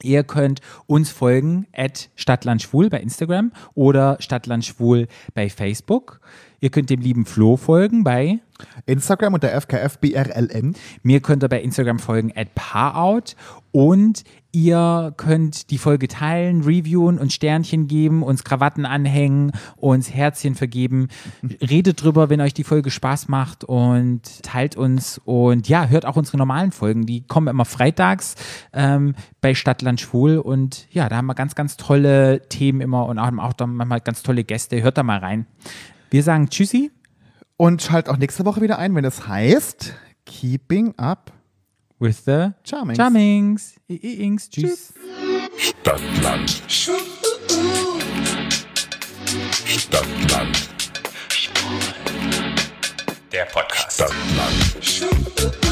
Ihr könnt uns folgen at Stadtlandschwul bei Instagram oder Stadtlandschwul bei Facebook. Ihr könnt dem lieben Flo folgen bei Instagram unter FKFBRLN. mir könnt ihr bei Instagram folgen at Paarout und Ihr könnt die Folge teilen, reviewen, uns Sternchen geben, uns Krawatten anhängen, uns Herzchen vergeben. Redet drüber, wenn euch die Folge Spaß macht und teilt uns. Und ja, hört auch unsere normalen Folgen. Die kommen immer freitags ähm, bei Stadtland Schwul. Und ja, da haben wir ganz, ganz tolle Themen immer und auch, auch da manchmal ganz tolle Gäste. Hört da mal rein. Wir sagen Tschüssi. Und schalt auch nächste Woche wieder ein, wenn es heißt Keeping Up with the Charmings. Charmings. I- I- Ings. Tschüss. Stadtland. Stadtland. Der Podcast. Stadtland.